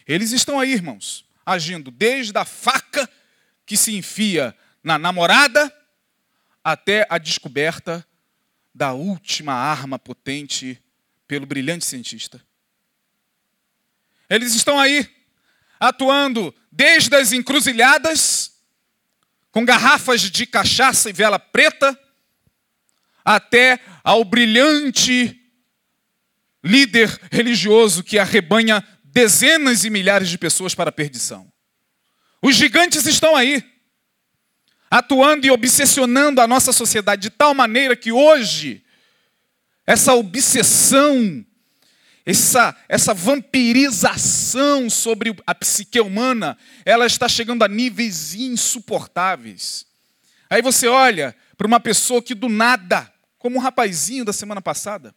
eles estão aí, irmãos, agindo desde a faca que se enfia na namorada até a descoberta da última arma potente pelo brilhante cientista. Eles estão aí, atuando desde as encruzilhadas, com garrafas de cachaça e vela preta, até ao brilhante líder religioso que arrebanha dezenas e milhares de pessoas para a perdição. Os gigantes estão aí, atuando e obsessionando a nossa sociedade de tal maneira que hoje, essa obsessão essa, essa vampirização sobre a psique humana, ela está chegando a níveis insuportáveis. Aí você olha para uma pessoa que do nada, como um rapazinho da semana passada,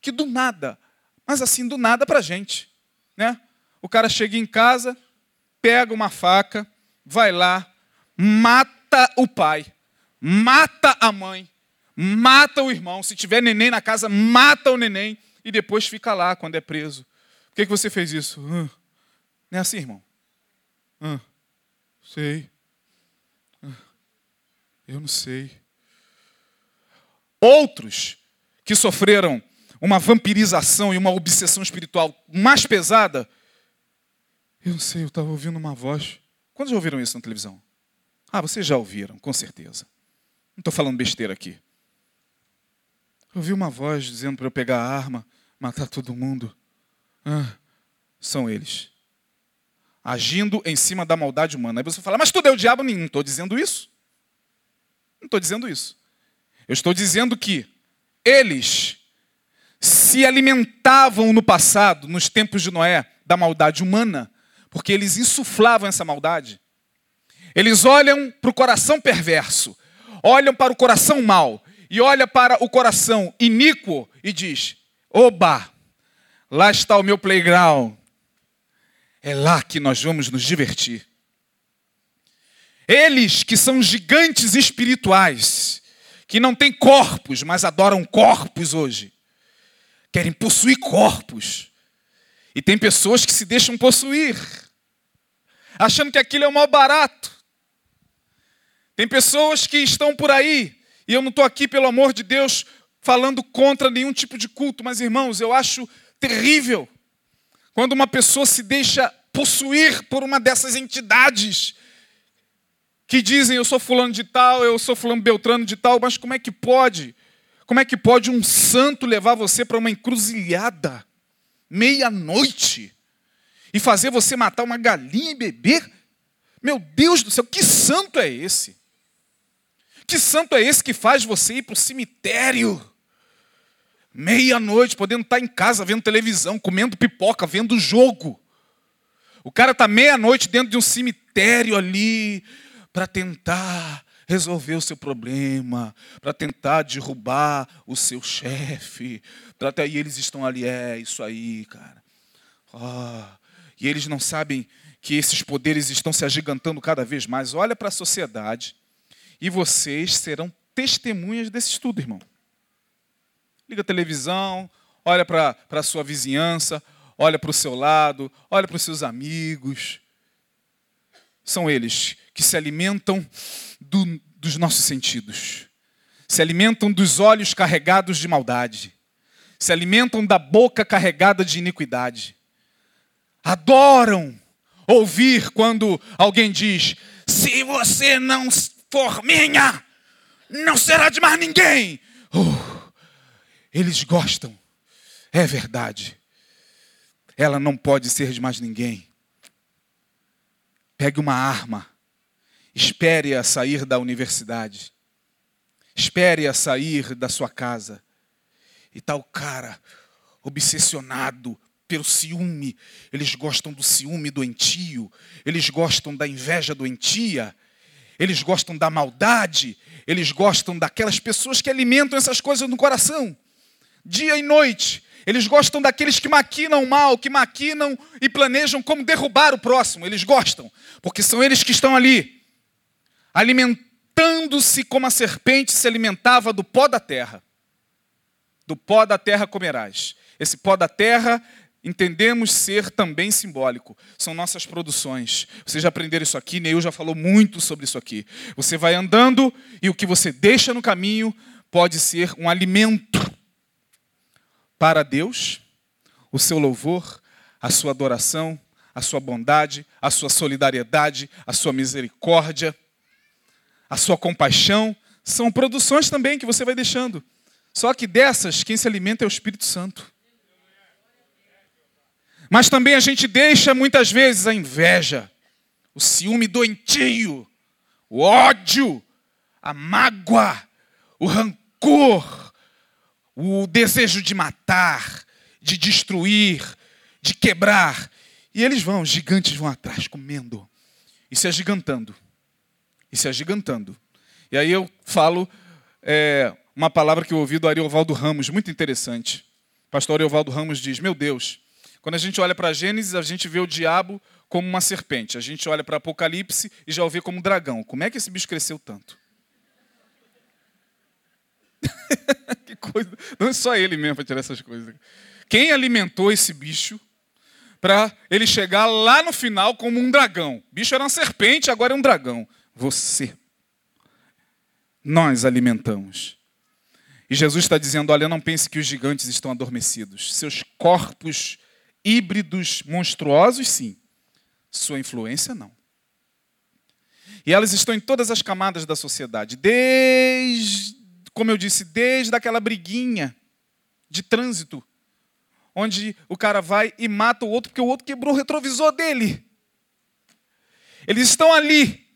que do nada, mas assim do nada para a gente, né? O cara chega em casa, pega uma faca, vai lá, mata o pai, mata a mãe, mata o irmão. Se tiver neném na casa, mata o neném e depois fica lá quando é preso. Por que, que você fez isso? não é assim, irmão? sei. eu não sei. Outros que sofreram uma vampirização e uma obsessão espiritual mais pesada. Eu não sei, eu estava ouvindo uma voz. Quando já ouviram isso na televisão? Ah, vocês já ouviram, com certeza. Não estou falando besteira aqui. Eu ouvi uma voz dizendo para eu pegar a arma, matar todo mundo. Ah, são eles. Agindo em cima da maldade humana. Aí você fala, mas tudo é o diabo? Não estou dizendo isso. Não estou dizendo isso. Eu estou dizendo que eles se alimentavam no passado, nos tempos de Noé, da maldade humana, porque eles insuflavam essa maldade. Eles olham para o coração perverso, olham para o coração mau e olha para o coração iníquo e diz: Oba, lá está o meu playground. É lá que nós vamos nos divertir. Eles que são gigantes espirituais, que não têm corpos, mas adoram corpos hoje, querem possuir corpos. E tem pessoas que se deixam possuir, achando que aquilo é o mal barato. Tem pessoas que estão por aí e eu não estou aqui, pelo amor de Deus, falando contra nenhum tipo de culto, mas irmãos, eu acho terrível quando uma pessoa se deixa possuir por uma dessas entidades que dizem eu sou fulano de tal, eu sou fulano beltrano de tal, mas como é que pode? Como é que pode um santo levar você para uma encruzilhada meia-noite e fazer você matar uma galinha e beber? Meu Deus do céu, que santo é esse? Que santo é esse que faz você ir para o cemitério? Meia-noite, podendo estar em casa vendo televisão, comendo pipoca, vendo jogo. O cara está meia-noite dentro de um cemitério ali para tentar resolver o seu problema, para tentar derrubar o seu chefe. Aí eles estão ali, é isso aí, cara. Oh, e eles não sabem que esses poderes estão se agigantando cada vez mais. Olha para a sociedade e vocês serão testemunhas desse estudo, irmão. Liga a televisão, olha para a sua vizinhança, olha para o seu lado, olha para os seus amigos. São eles que se alimentam do, dos nossos sentidos, se alimentam dos olhos carregados de maldade, se alimentam da boca carregada de iniquidade. Adoram ouvir quando alguém diz: se você não for minha, não será de mais ninguém. Uh, eles gostam, é verdade. Ela não pode ser de mais ninguém. Pegue uma arma, espere-a sair da universidade, espere-a sair da sua casa. E tal cara, obsessionado pelo ciúme, eles gostam do ciúme doentio, eles gostam da inveja doentia, eles gostam da maldade, eles gostam daquelas pessoas que alimentam essas coisas no coração, dia e noite. Eles gostam daqueles que maquinam o mal, que maquinam e planejam como derrubar o próximo. Eles gostam, porque são eles que estão ali, alimentando-se como a serpente se alimentava do pó da terra. Do pó da terra comerás. Esse pó da terra entendemos ser também simbólico. São nossas produções. Vocês já aprenderam isso aqui, Neil já falou muito sobre isso aqui. Você vai andando e o que você deixa no caminho pode ser um alimento para Deus, o seu louvor, a sua adoração, a sua bondade, a sua solidariedade, a sua misericórdia, a sua compaixão, são produções também que você vai deixando. Só que dessas, quem se alimenta é o Espírito Santo. Mas também a gente deixa muitas vezes a inveja, o ciúme doentio, o ódio, a mágoa, o rancor, o desejo de matar, de destruir, de quebrar. E eles vão, os gigantes vão atrás, comendo e se agigantando. E se agigantando. E aí eu falo é, uma palavra que eu ouvi do Ariovaldo Ramos, muito interessante. O pastor Ariovaldo Ramos diz: Meu Deus, quando a gente olha para Gênesis, a gente vê o diabo como uma serpente. A gente olha para Apocalipse e já o vê como um dragão. Como é que esse bicho cresceu tanto? que coisa. Não é só ele mesmo para tirar essas coisas. Quem alimentou esse bicho para ele chegar lá no final como um dragão? O bicho era uma serpente, agora é um dragão. Você. Nós alimentamos. E Jesus está dizendo: olha, não pense que os gigantes estão adormecidos. Seus corpos híbridos monstruosos, sim. Sua influência, não. E elas estão em todas as camadas da sociedade, desde como eu disse, desde aquela briguinha de trânsito, onde o cara vai e mata o outro porque o outro quebrou o retrovisor dele. Eles estão ali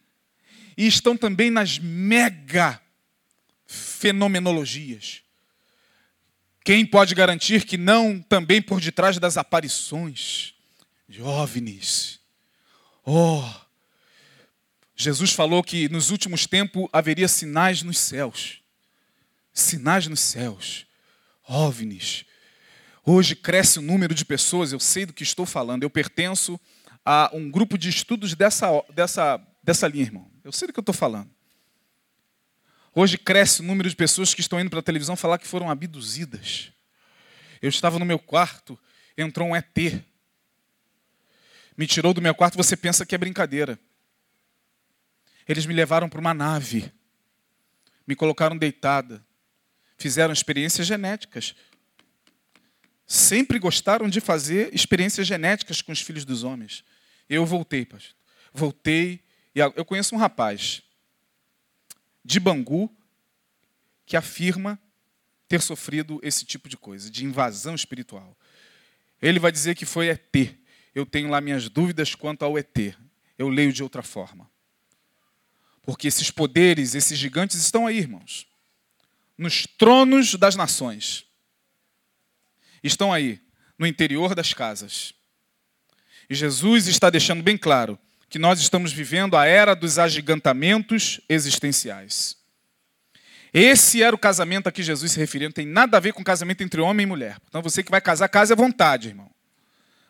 e estão também nas mega fenomenologias. Quem pode garantir que não também por detrás das aparições de OVNIs? Oh! Jesus falou que nos últimos tempos haveria sinais nos céus sinais nos céus, ovnis. Hoje cresce o número de pessoas, eu sei do que estou falando, eu pertenço a um grupo de estudos dessa, dessa, dessa linha, irmão. Eu sei do que eu estou falando. Hoje cresce o número de pessoas que estão indo para a televisão falar que foram abduzidas. Eu estava no meu quarto, entrou um ET. Me tirou do meu quarto, você pensa que é brincadeira. Eles me levaram para uma nave, me colocaram deitada, fizeram experiências genéticas. Sempre gostaram de fazer experiências genéticas com os filhos dos homens. Eu voltei, pastor. Voltei. E eu conheço um rapaz de Bangu que afirma ter sofrido esse tipo de coisa, de invasão espiritual. Ele vai dizer que foi ET. Eu tenho lá minhas dúvidas quanto ao ET. Eu leio de outra forma. Porque esses poderes, esses gigantes estão aí, irmãos nos tronos das nações. Estão aí, no interior das casas. E Jesus está deixando bem claro que nós estamos vivendo a era dos agigantamentos existenciais. Esse era o casamento a que Jesus se referia, não tem nada a ver com casamento entre homem e mulher. Então você que vai casar, case à vontade, irmão.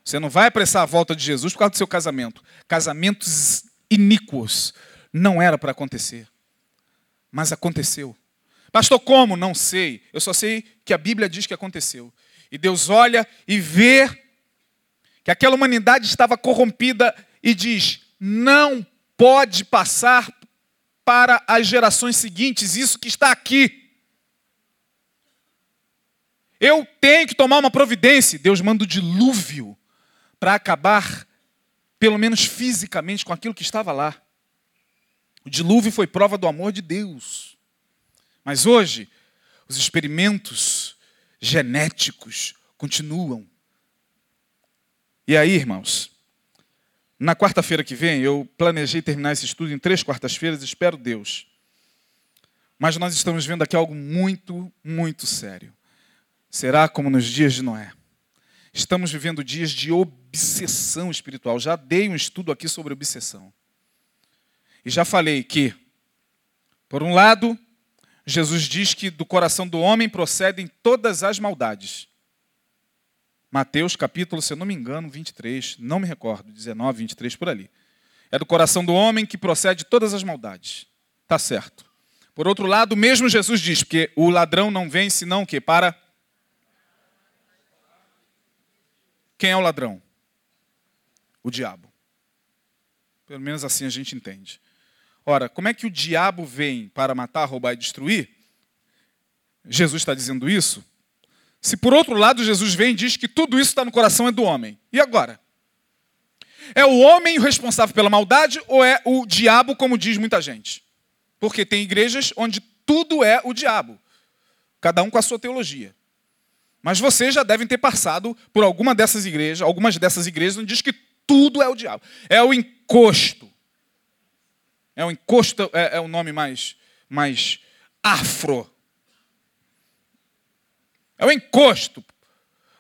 Você não vai apressar a volta de Jesus por causa do seu casamento. Casamentos iníquos. Não era para acontecer. Mas aconteceu. Pastor, como? Não sei. Eu só sei que a Bíblia diz que aconteceu. E Deus olha e vê que aquela humanidade estava corrompida e diz: não pode passar para as gerações seguintes isso que está aqui. Eu tenho que tomar uma providência. Deus manda o dilúvio para acabar, pelo menos fisicamente, com aquilo que estava lá. O dilúvio foi prova do amor de Deus. Mas hoje, os experimentos genéticos continuam. E aí, irmãos, na quarta-feira que vem, eu planejei terminar esse estudo em três quartas-feiras, espero Deus. Mas nós estamos vendo aqui algo muito, muito sério. Será como nos dias de Noé. Estamos vivendo dias de obsessão espiritual. Já dei um estudo aqui sobre obsessão. E já falei que, por um lado, Jesus diz que do coração do homem procedem todas as maldades. Mateus capítulo, se eu não me engano, 23, não me recordo, 19, 23 por ali. É do coração do homem que procede todas as maldades. Tá certo. Por outro lado, mesmo Jesus diz que o ladrão não vem senão que para Quem é o ladrão? O diabo. Pelo menos assim a gente entende. Ora, como é que o diabo vem para matar, roubar e destruir? Jesus está dizendo isso? Se por outro lado Jesus vem e diz que tudo isso está no coração é do homem. E agora? É o homem o responsável pela maldade ou é o diabo, como diz muita gente? Porque tem igrejas onde tudo é o diabo, cada um com a sua teologia. Mas vocês já devem ter passado por alguma dessas igrejas, algumas dessas igrejas onde diz que tudo é o diabo. É o encosto. É o encosto, é, é o nome mais, mais afro. É o encosto.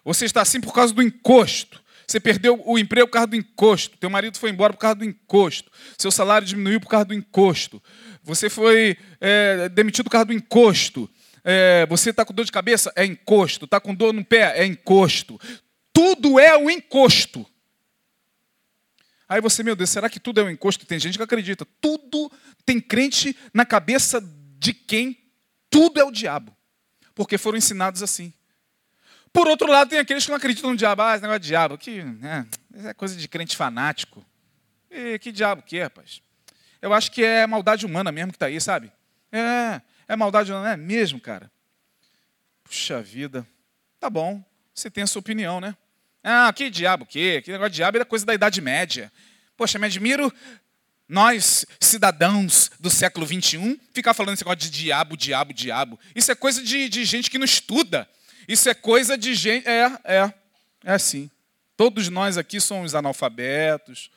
Você está assim por causa do encosto. Você perdeu o emprego por causa do encosto. Teu marido foi embora por causa do encosto. Seu salário diminuiu por causa do encosto. Você foi é, demitido por causa do encosto. É, você está com dor de cabeça? É encosto. Está com dor no pé? É encosto. Tudo é o encosto. Aí você, meu Deus, será que tudo é um encosto? Tem gente que acredita. Tudo tem crente na cabeça de quem tudo é o diabo. Porque foram ensinados assim. Por outro lado, tem aqueles que não acreditam no diabo. Ah, esse negócio de diabo, que né, é coisa de crente fanático. E que diabo que é, rapaz? Eu acho que é maldade humana mesmo que está aí, sabe? É, é maldade, não é mesmo, cara? Puxa vida. Tá bom, você tem a sua opinião, né? Ah, que diabo, o quê? Que negócio de diabo é coisa da Idade Média. Poxa, me admiro nós, cidadãos do século XXI, ficar falando esse negócio de diabo, diabo, diabo. Isso é coisa de, de gente que não estuda. Isso é coisa de gente. É, é. É assim. Todos nós aqui somos analfabetos.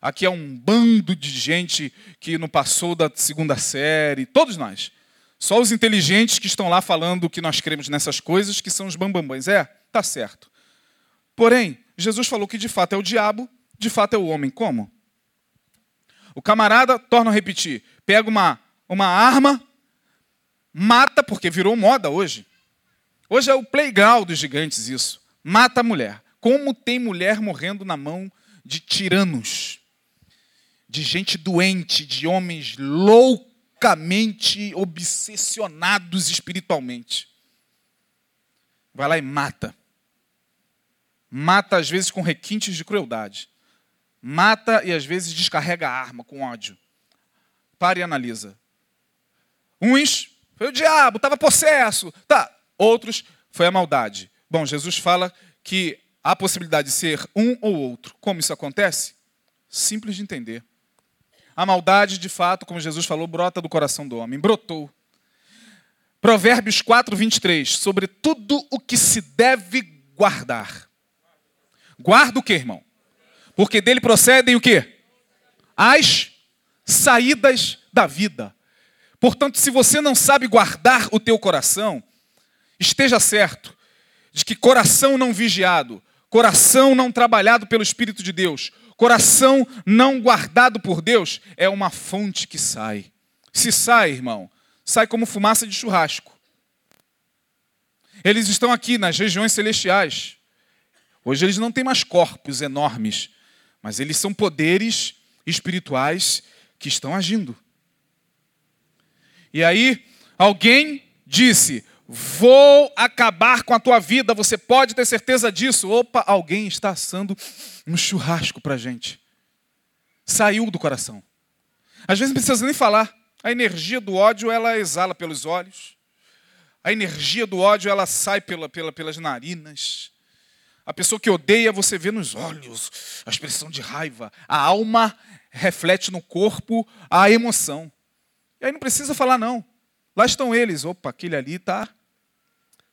Aqui é um bando de gente que não passou da segunda série. Todos nós. Só os inteligentes que estão lá falando que nós cremos nessas coisas, que são os bambambãs. É, tá certo. Porém, Jesus falou que de fato é o diabo, de fato é o homem. Como? O camarada, torna a repetir, pega uma, uma arma, mata, porque virou moda hoje. Hoje é o playground dos gigantes isso. Mata a mulher. Como tem mulher morrendo na mão de tiranos, de gente doente, de homens loucamente obsessionados espiritualmente. Vai lá e mata. Mata, às vezes, com requintes de crueldade. Mata e, às vezes, descarrega a arma com ódio. Para e analisa. Uns, foi o diabo, estava possesso. Tá. Outros, foi a maldade. Bom, Jesus fala que há possibilidade de ser um ou outro. Como isso acontece? Simples de entender. A maldade, de fato, como Jesus falou, brota do coração do homem. Brotou. Provérbios 4, 23. Sobre tudo o que se deve guardar. Guarda o que, irmão? Porque dele procedem o que? As saídas da vida. Portanto, se você não sabe guardar o teu coração, esteja certo de que coração não vigiado, coração não trabalhado pelo Espírito de Deus, Coração não guardado por Deus é uma fonte que sai. Se sai, irmão, sai como fumaça de churrasco. Eles estão aqui nas regiões celestiais. Hoje eles não têm mais corpos enormes, mas eles são poderes espirituais que estão agindo. E aí, alguém disse: Vou acabar com a tua vida, você pode ter certeza disso. Opa, alguém está assando um churrasco para a gente. Saiu do coração. Às vezes não precisa nem falar. A energia do ódio, ela exala pelos olhos. A energia do ódio, ela sai pela, pela, pelas narinas. A pessoa que odeia, você vê nos olhos a expressão de raiva. A alma reflete no corpo a emoção. E aí não precisa falar, não. Lá estão eles. Opa, aquele ali está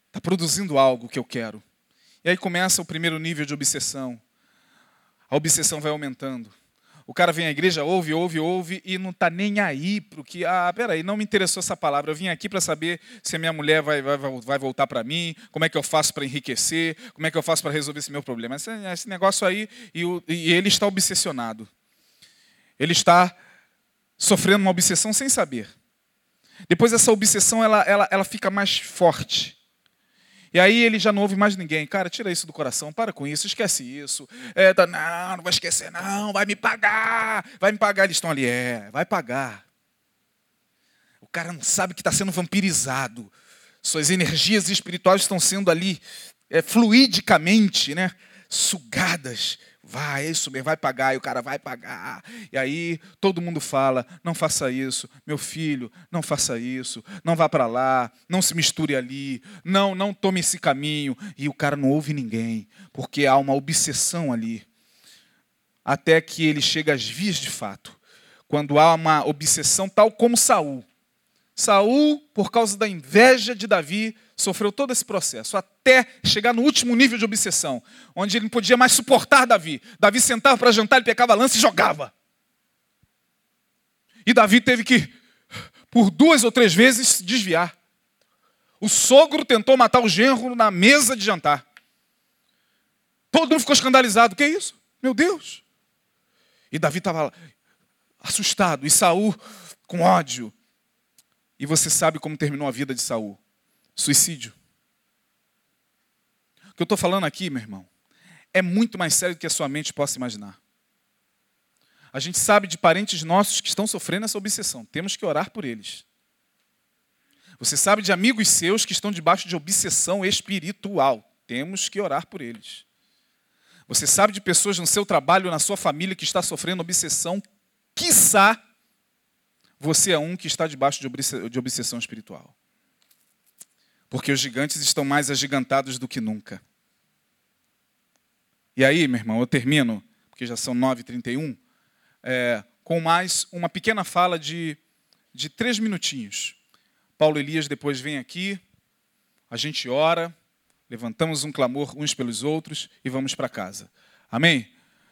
está produzindo algo que eu quero. E aí começa o primeiro nível de obsessão. A obsessão vai aumentando. O cara vem à igreja, ouve, ouve, ouve e não está nem aí para o que. Ah, peraí, não me interessou essa palavra. Eu vim aqui para saber se a minha mulher vai, vai, vai voltar para mim, como é que eu faço para enriquecer, como é que eu faço para resolver esse meu problema. Esse, esse negócio aí, e, e ele está obsessionado. Ele está sofrendo uma obsessão sem saber. Depois essa obsessão ela, ela, ela fica mais forte. E aí ele já não ouve mais ninguém. Cara, tira isso do coração, para com isso, esquece isso. É, tá, não, não vai esquecer, não, vai me pagar, vai me pagar. Eles estão ali, é, vai pagar. O cara não sabe que está sendo vampirizado. Suas energias espirituais estão sendo ali é, fluidicamente, né, sugadas Vai, é isso mesmo, vai pagar, e o cara vai pagar. E aí todo mundo fala: não faça isso, meu filho, não faça isso, não vá para lá, não se misture ali, não, não tome esse caminho. E o cara não ouve ninguém, porque há uma obsessão ali. Até que ele chega às vias de fato. Quando há uma obsessão, tal como Saul. Saul, por causa da inveja de Davi, sofreu todo esse processo, até chegar no último nível de obsessão, onde ele não podia mais suportar Davi. Davi sentava para jantar, ele pegava a lança e jogava. E Davi teve que, por duas ou três vezes, desviar. O sogro tentou matar o genro na mesa de jantar. Todo mundo ficou escandalizado. O que é isso? Meu Deus! E Davi estava assustado, e Saul com ódio. E você sabe como terminou a vida de Saul? Suicídio. O que eu estou falando aqui, meu irmão, é muito mais sério do que a sua mente possa imaginar. A gente sabe de parentes nossos que estão sofrendo essa obsessão. Temos que orar por eles. Você sabe de amigos seus que estão debaixo de obsessão espiritual. Temos que orar por eles. Você sabe de pessoas no seu trabalho, na sua família, que está sofrendo obsessão, quiçá você é um que está debaixo de obsessão espiritual. Porque os gigantes estão mais agigantados do que nunca. E aí, meu irmão, eu termino, porque já são 9h31, é, com mais uma pequena fala de, de três minutinhos. Paulo Elias depois vem aqui, a gente ora, levantamos um clamor uns pelos outros e vamos para casa. Amém?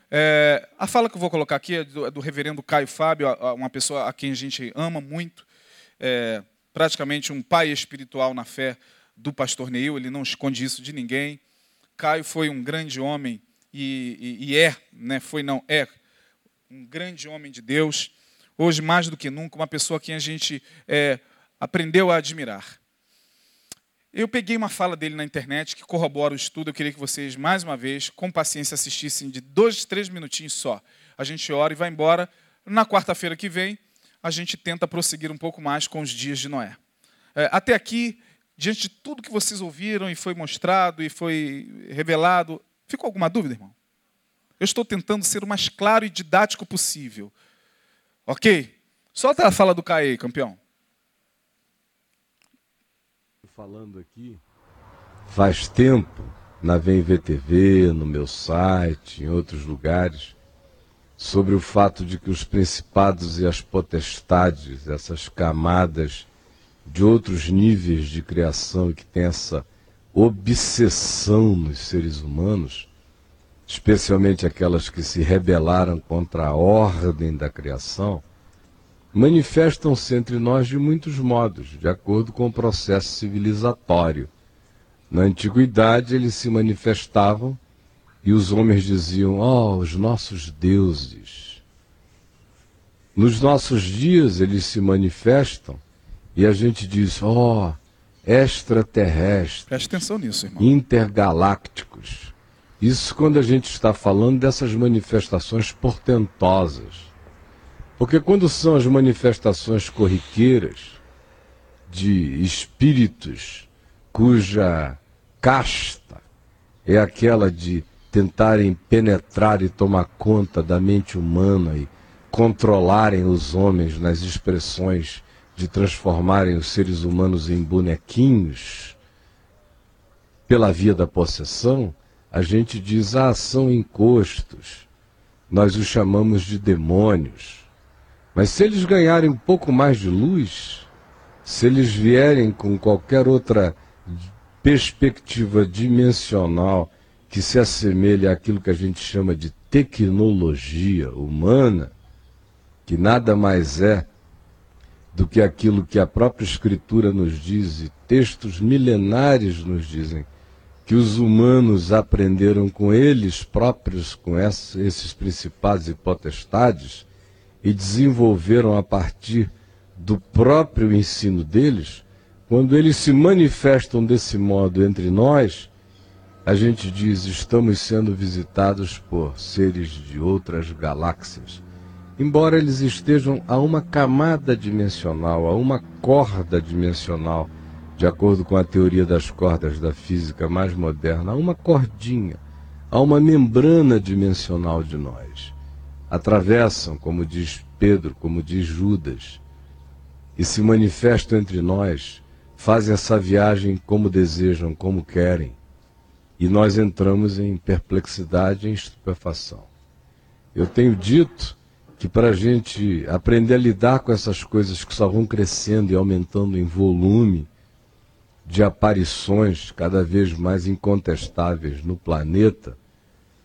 É, a fala que eu vou colocar aqui é do, é do, reverendo Caio Fábio, uma pessoa a quem a gente ama muito, é, praticamente um pai espiritual na fé do pastor Neil, ele não esconde isso de ninguém. Caio foi um grande homem e, e, e é, né, foi não, é um grande homem de Deus. Hoje, mais do que nunca, uma pessoa que a gente é, aprendeu a admirar. Eu peguei uma fala dele na internet que corrobora o estudo. Eu queria que vocês, mais uma vez, com paciência, assistissem de dois, três minutinhos só. A gente ora e vai embora. Na quarta-feira que vem, a gente tenta prosseguir um pouco mais com os dias de Noé. É, até aqui, diante de tudo que vocês ouviram e foi mostrado e foi revelado, ficou alguma dúvida, irmão? Eu estou tentando ser o mais claro e didático possível. Ok? Solta a fala do Caê, campeão falando aqui faz tempo, na VMVTV, no meu site, em outros lugares, sobre o fato de que os principados e as potestades, essas camadas de outros níveis de criação que tem essa obsessão nos seres humanos, especialmente aquelas que se rebelaram contra a ordem da criação, manifestam-se entre nós de muitos modos, de acordo com o processo civilizatório. Na antiguidade, eles se manifestavam e os homens diziam: Oh, os nossos deuses. Nos nossos dias, eles se manifestam e a gente diz: Oh, extraterrestres. Preste atenção nisso, irmão. Intergalácticos. Isso quando a gente está falando dessas manifestações portentosas. Porque quando são as manifestações corriqueiras de espíritos cuja casta é aquela de tentarem penetrar e tomar conta da mente humana e controlarem os homens nas expressões de transformarem os seres humanos em bonequinhos pela via da possessão, a gente diz, ah, são encostos. Nós os chamamos de demônios. Mas se eles ganharem um pouco mais de luz, se eles vierem com qualquer outra perspectiva dimensional que se assemelhe àquilo que a gente chama de tecnologia humana, que nada mais é do que aquilo que a própria Escritura nos diz e textos milenares nos dizem, que os humanos aprenderam com eles próprios, com esses principados e potestades, e desenvolveram a partir do próprio ensino deles quando eles se manifestam desse modo entre nós, a gente diz: estamos sendo visitados por seres de outras galáxias. Embora eles estejam a uma camada dimensional, a uma corda dimensional, de acordo com a teoria das cordas da física mais moderna, a uma cordinha, a uma membrana dimensional de nós. Atravessam, como diz Pedro, como diz Judas, e se manifestam entre nós, fazem essa viagem como desejam, como querem e nós entramos em perplexidade, em estupefação. Eu tenho dito que para a gente aprender a lidar com essas coisas que só vão crescendo e aumentando em volume de aparições cada vez mais incontestáveis no planeta,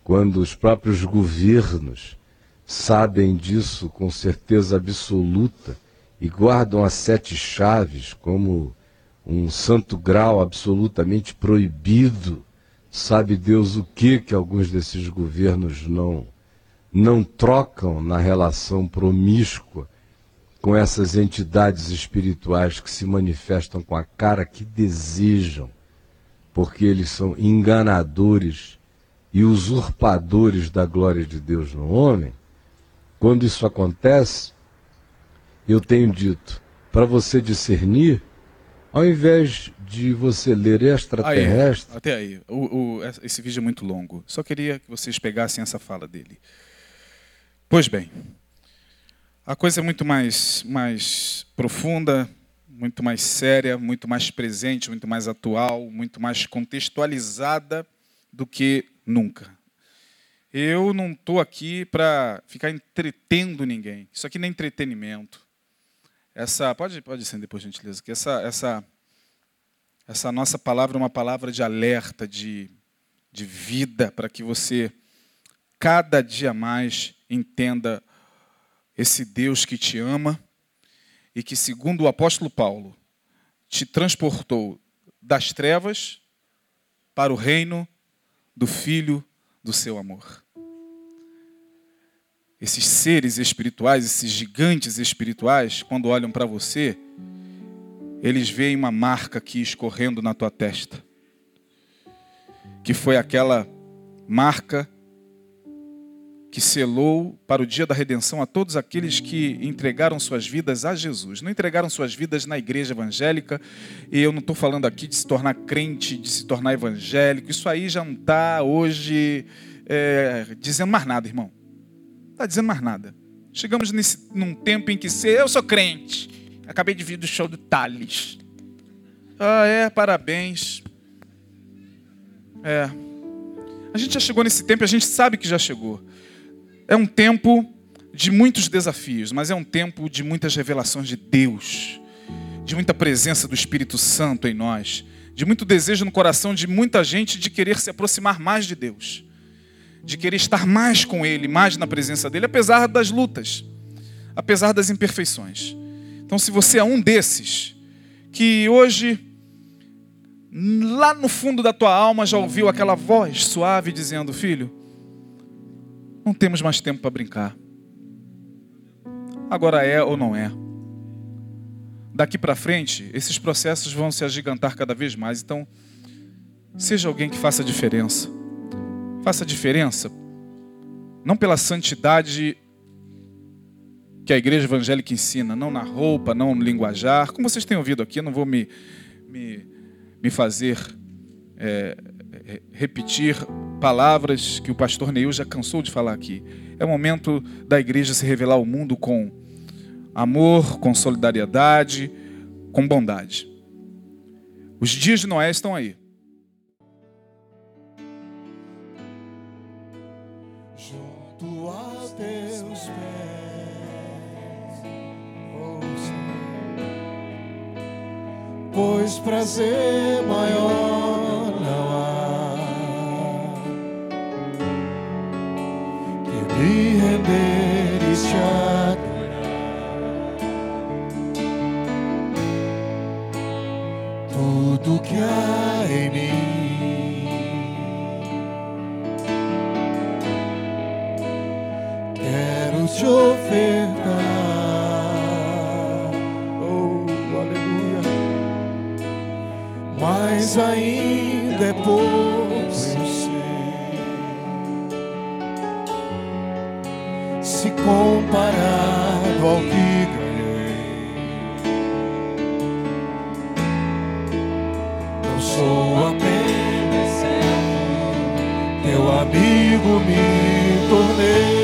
quando os próprios governos sabem disso com certeza absoluta e guardam as sete chaves como um santo grau absolutamente proibido Sabe Deus o que que alguns desses governos não não trocam na relação promíscua com essas entidades espirituais que se manifestam com a cara que desejam, porque eles são enganadores e usurpadores da glória de Deus no homem. Quando isso acontece, eu tenho dito, para você discernir, ao invés de você ler extraterrestre. Aí, até aí. O, o, esse vídeo é muito longo. Só queria que vocês pegassem essa fala dele. Pois bem, a coisa é muito mais, mais profunda, muito mais séria, muito mais presente, muito mais atual, muito mais contextualizada do que nunca. Eu não estou aqui para ficar entretendo ninguém. Isso aqui não é entretenimento. Essa pode pode acender por gentileza que essa essa essa nossa palavra é uma palavra de alerta, de de vida para que você cada dia mais entenda esse Deus que te ama e que segundo o apóstolo Paulo te transportou das trevas para o reino do filho do seu amor esses seres espirituais, esses gigantes espirituais, quando olham para você, eles veem uma marca aqui escorrendo na tua testa. Que foi aquela marca que selou para o dia da redenção a todos aqueles que entregaram suas vidas a Jesus. Não entregaram suas vidas na igreja evangélica, e eu não estou falando aqui de se tornar crente, de se tornar evangélico, isso aí já não está hoje é, dizendo mais nada, irmão está dizendo mais nada. Chegamos nesse, num tempo em que se eu sou crente, acabei de vir do show do Thales. Ah, é, parabéns. É. A gente já chegou nesse tempo, a gente sabe que já chegou. É um tempo de muitos desafios, mas é um tempo de muitas revelações de Deus, de muita presença do Espírito Santo em nós, de muito desejo no coração de muita gente de querer se aproximar mais de Deus de querer estar mais com Ele, mais na presença dEle, apesar das lutas, apesar das imperfeições. Então, se você é um desses, que hoje, lá no fundo da tua alma, já ouviu aquela voz suave dizendo: Filho, não temos mais tempo para brincar. Agora é ou não é. Daqui para frente, esses processos vão se agigantar cada vez mais. Então, seja alguém que faça diferença. Faça diferença, não pela santidade que a igreja evangélica ensina, não na roupa, não no linguajar. Como vocês têm ouvido aqui, eu não vou me, me, me fazer é, repetir palavras que o pastor Neil já cansou de falar aqui. É o momento da igreja se revelar ao mundo com amor, com solidariedade, com bondade. Os dias de Noé estão aí. Pois prazer maior não há que me render e te adorar. Tudo que há em mim quero te ofertar. Mas ainda é pouco. Sei. Se comparado ao que ganhei, não sou apenas teu amigo me tornei.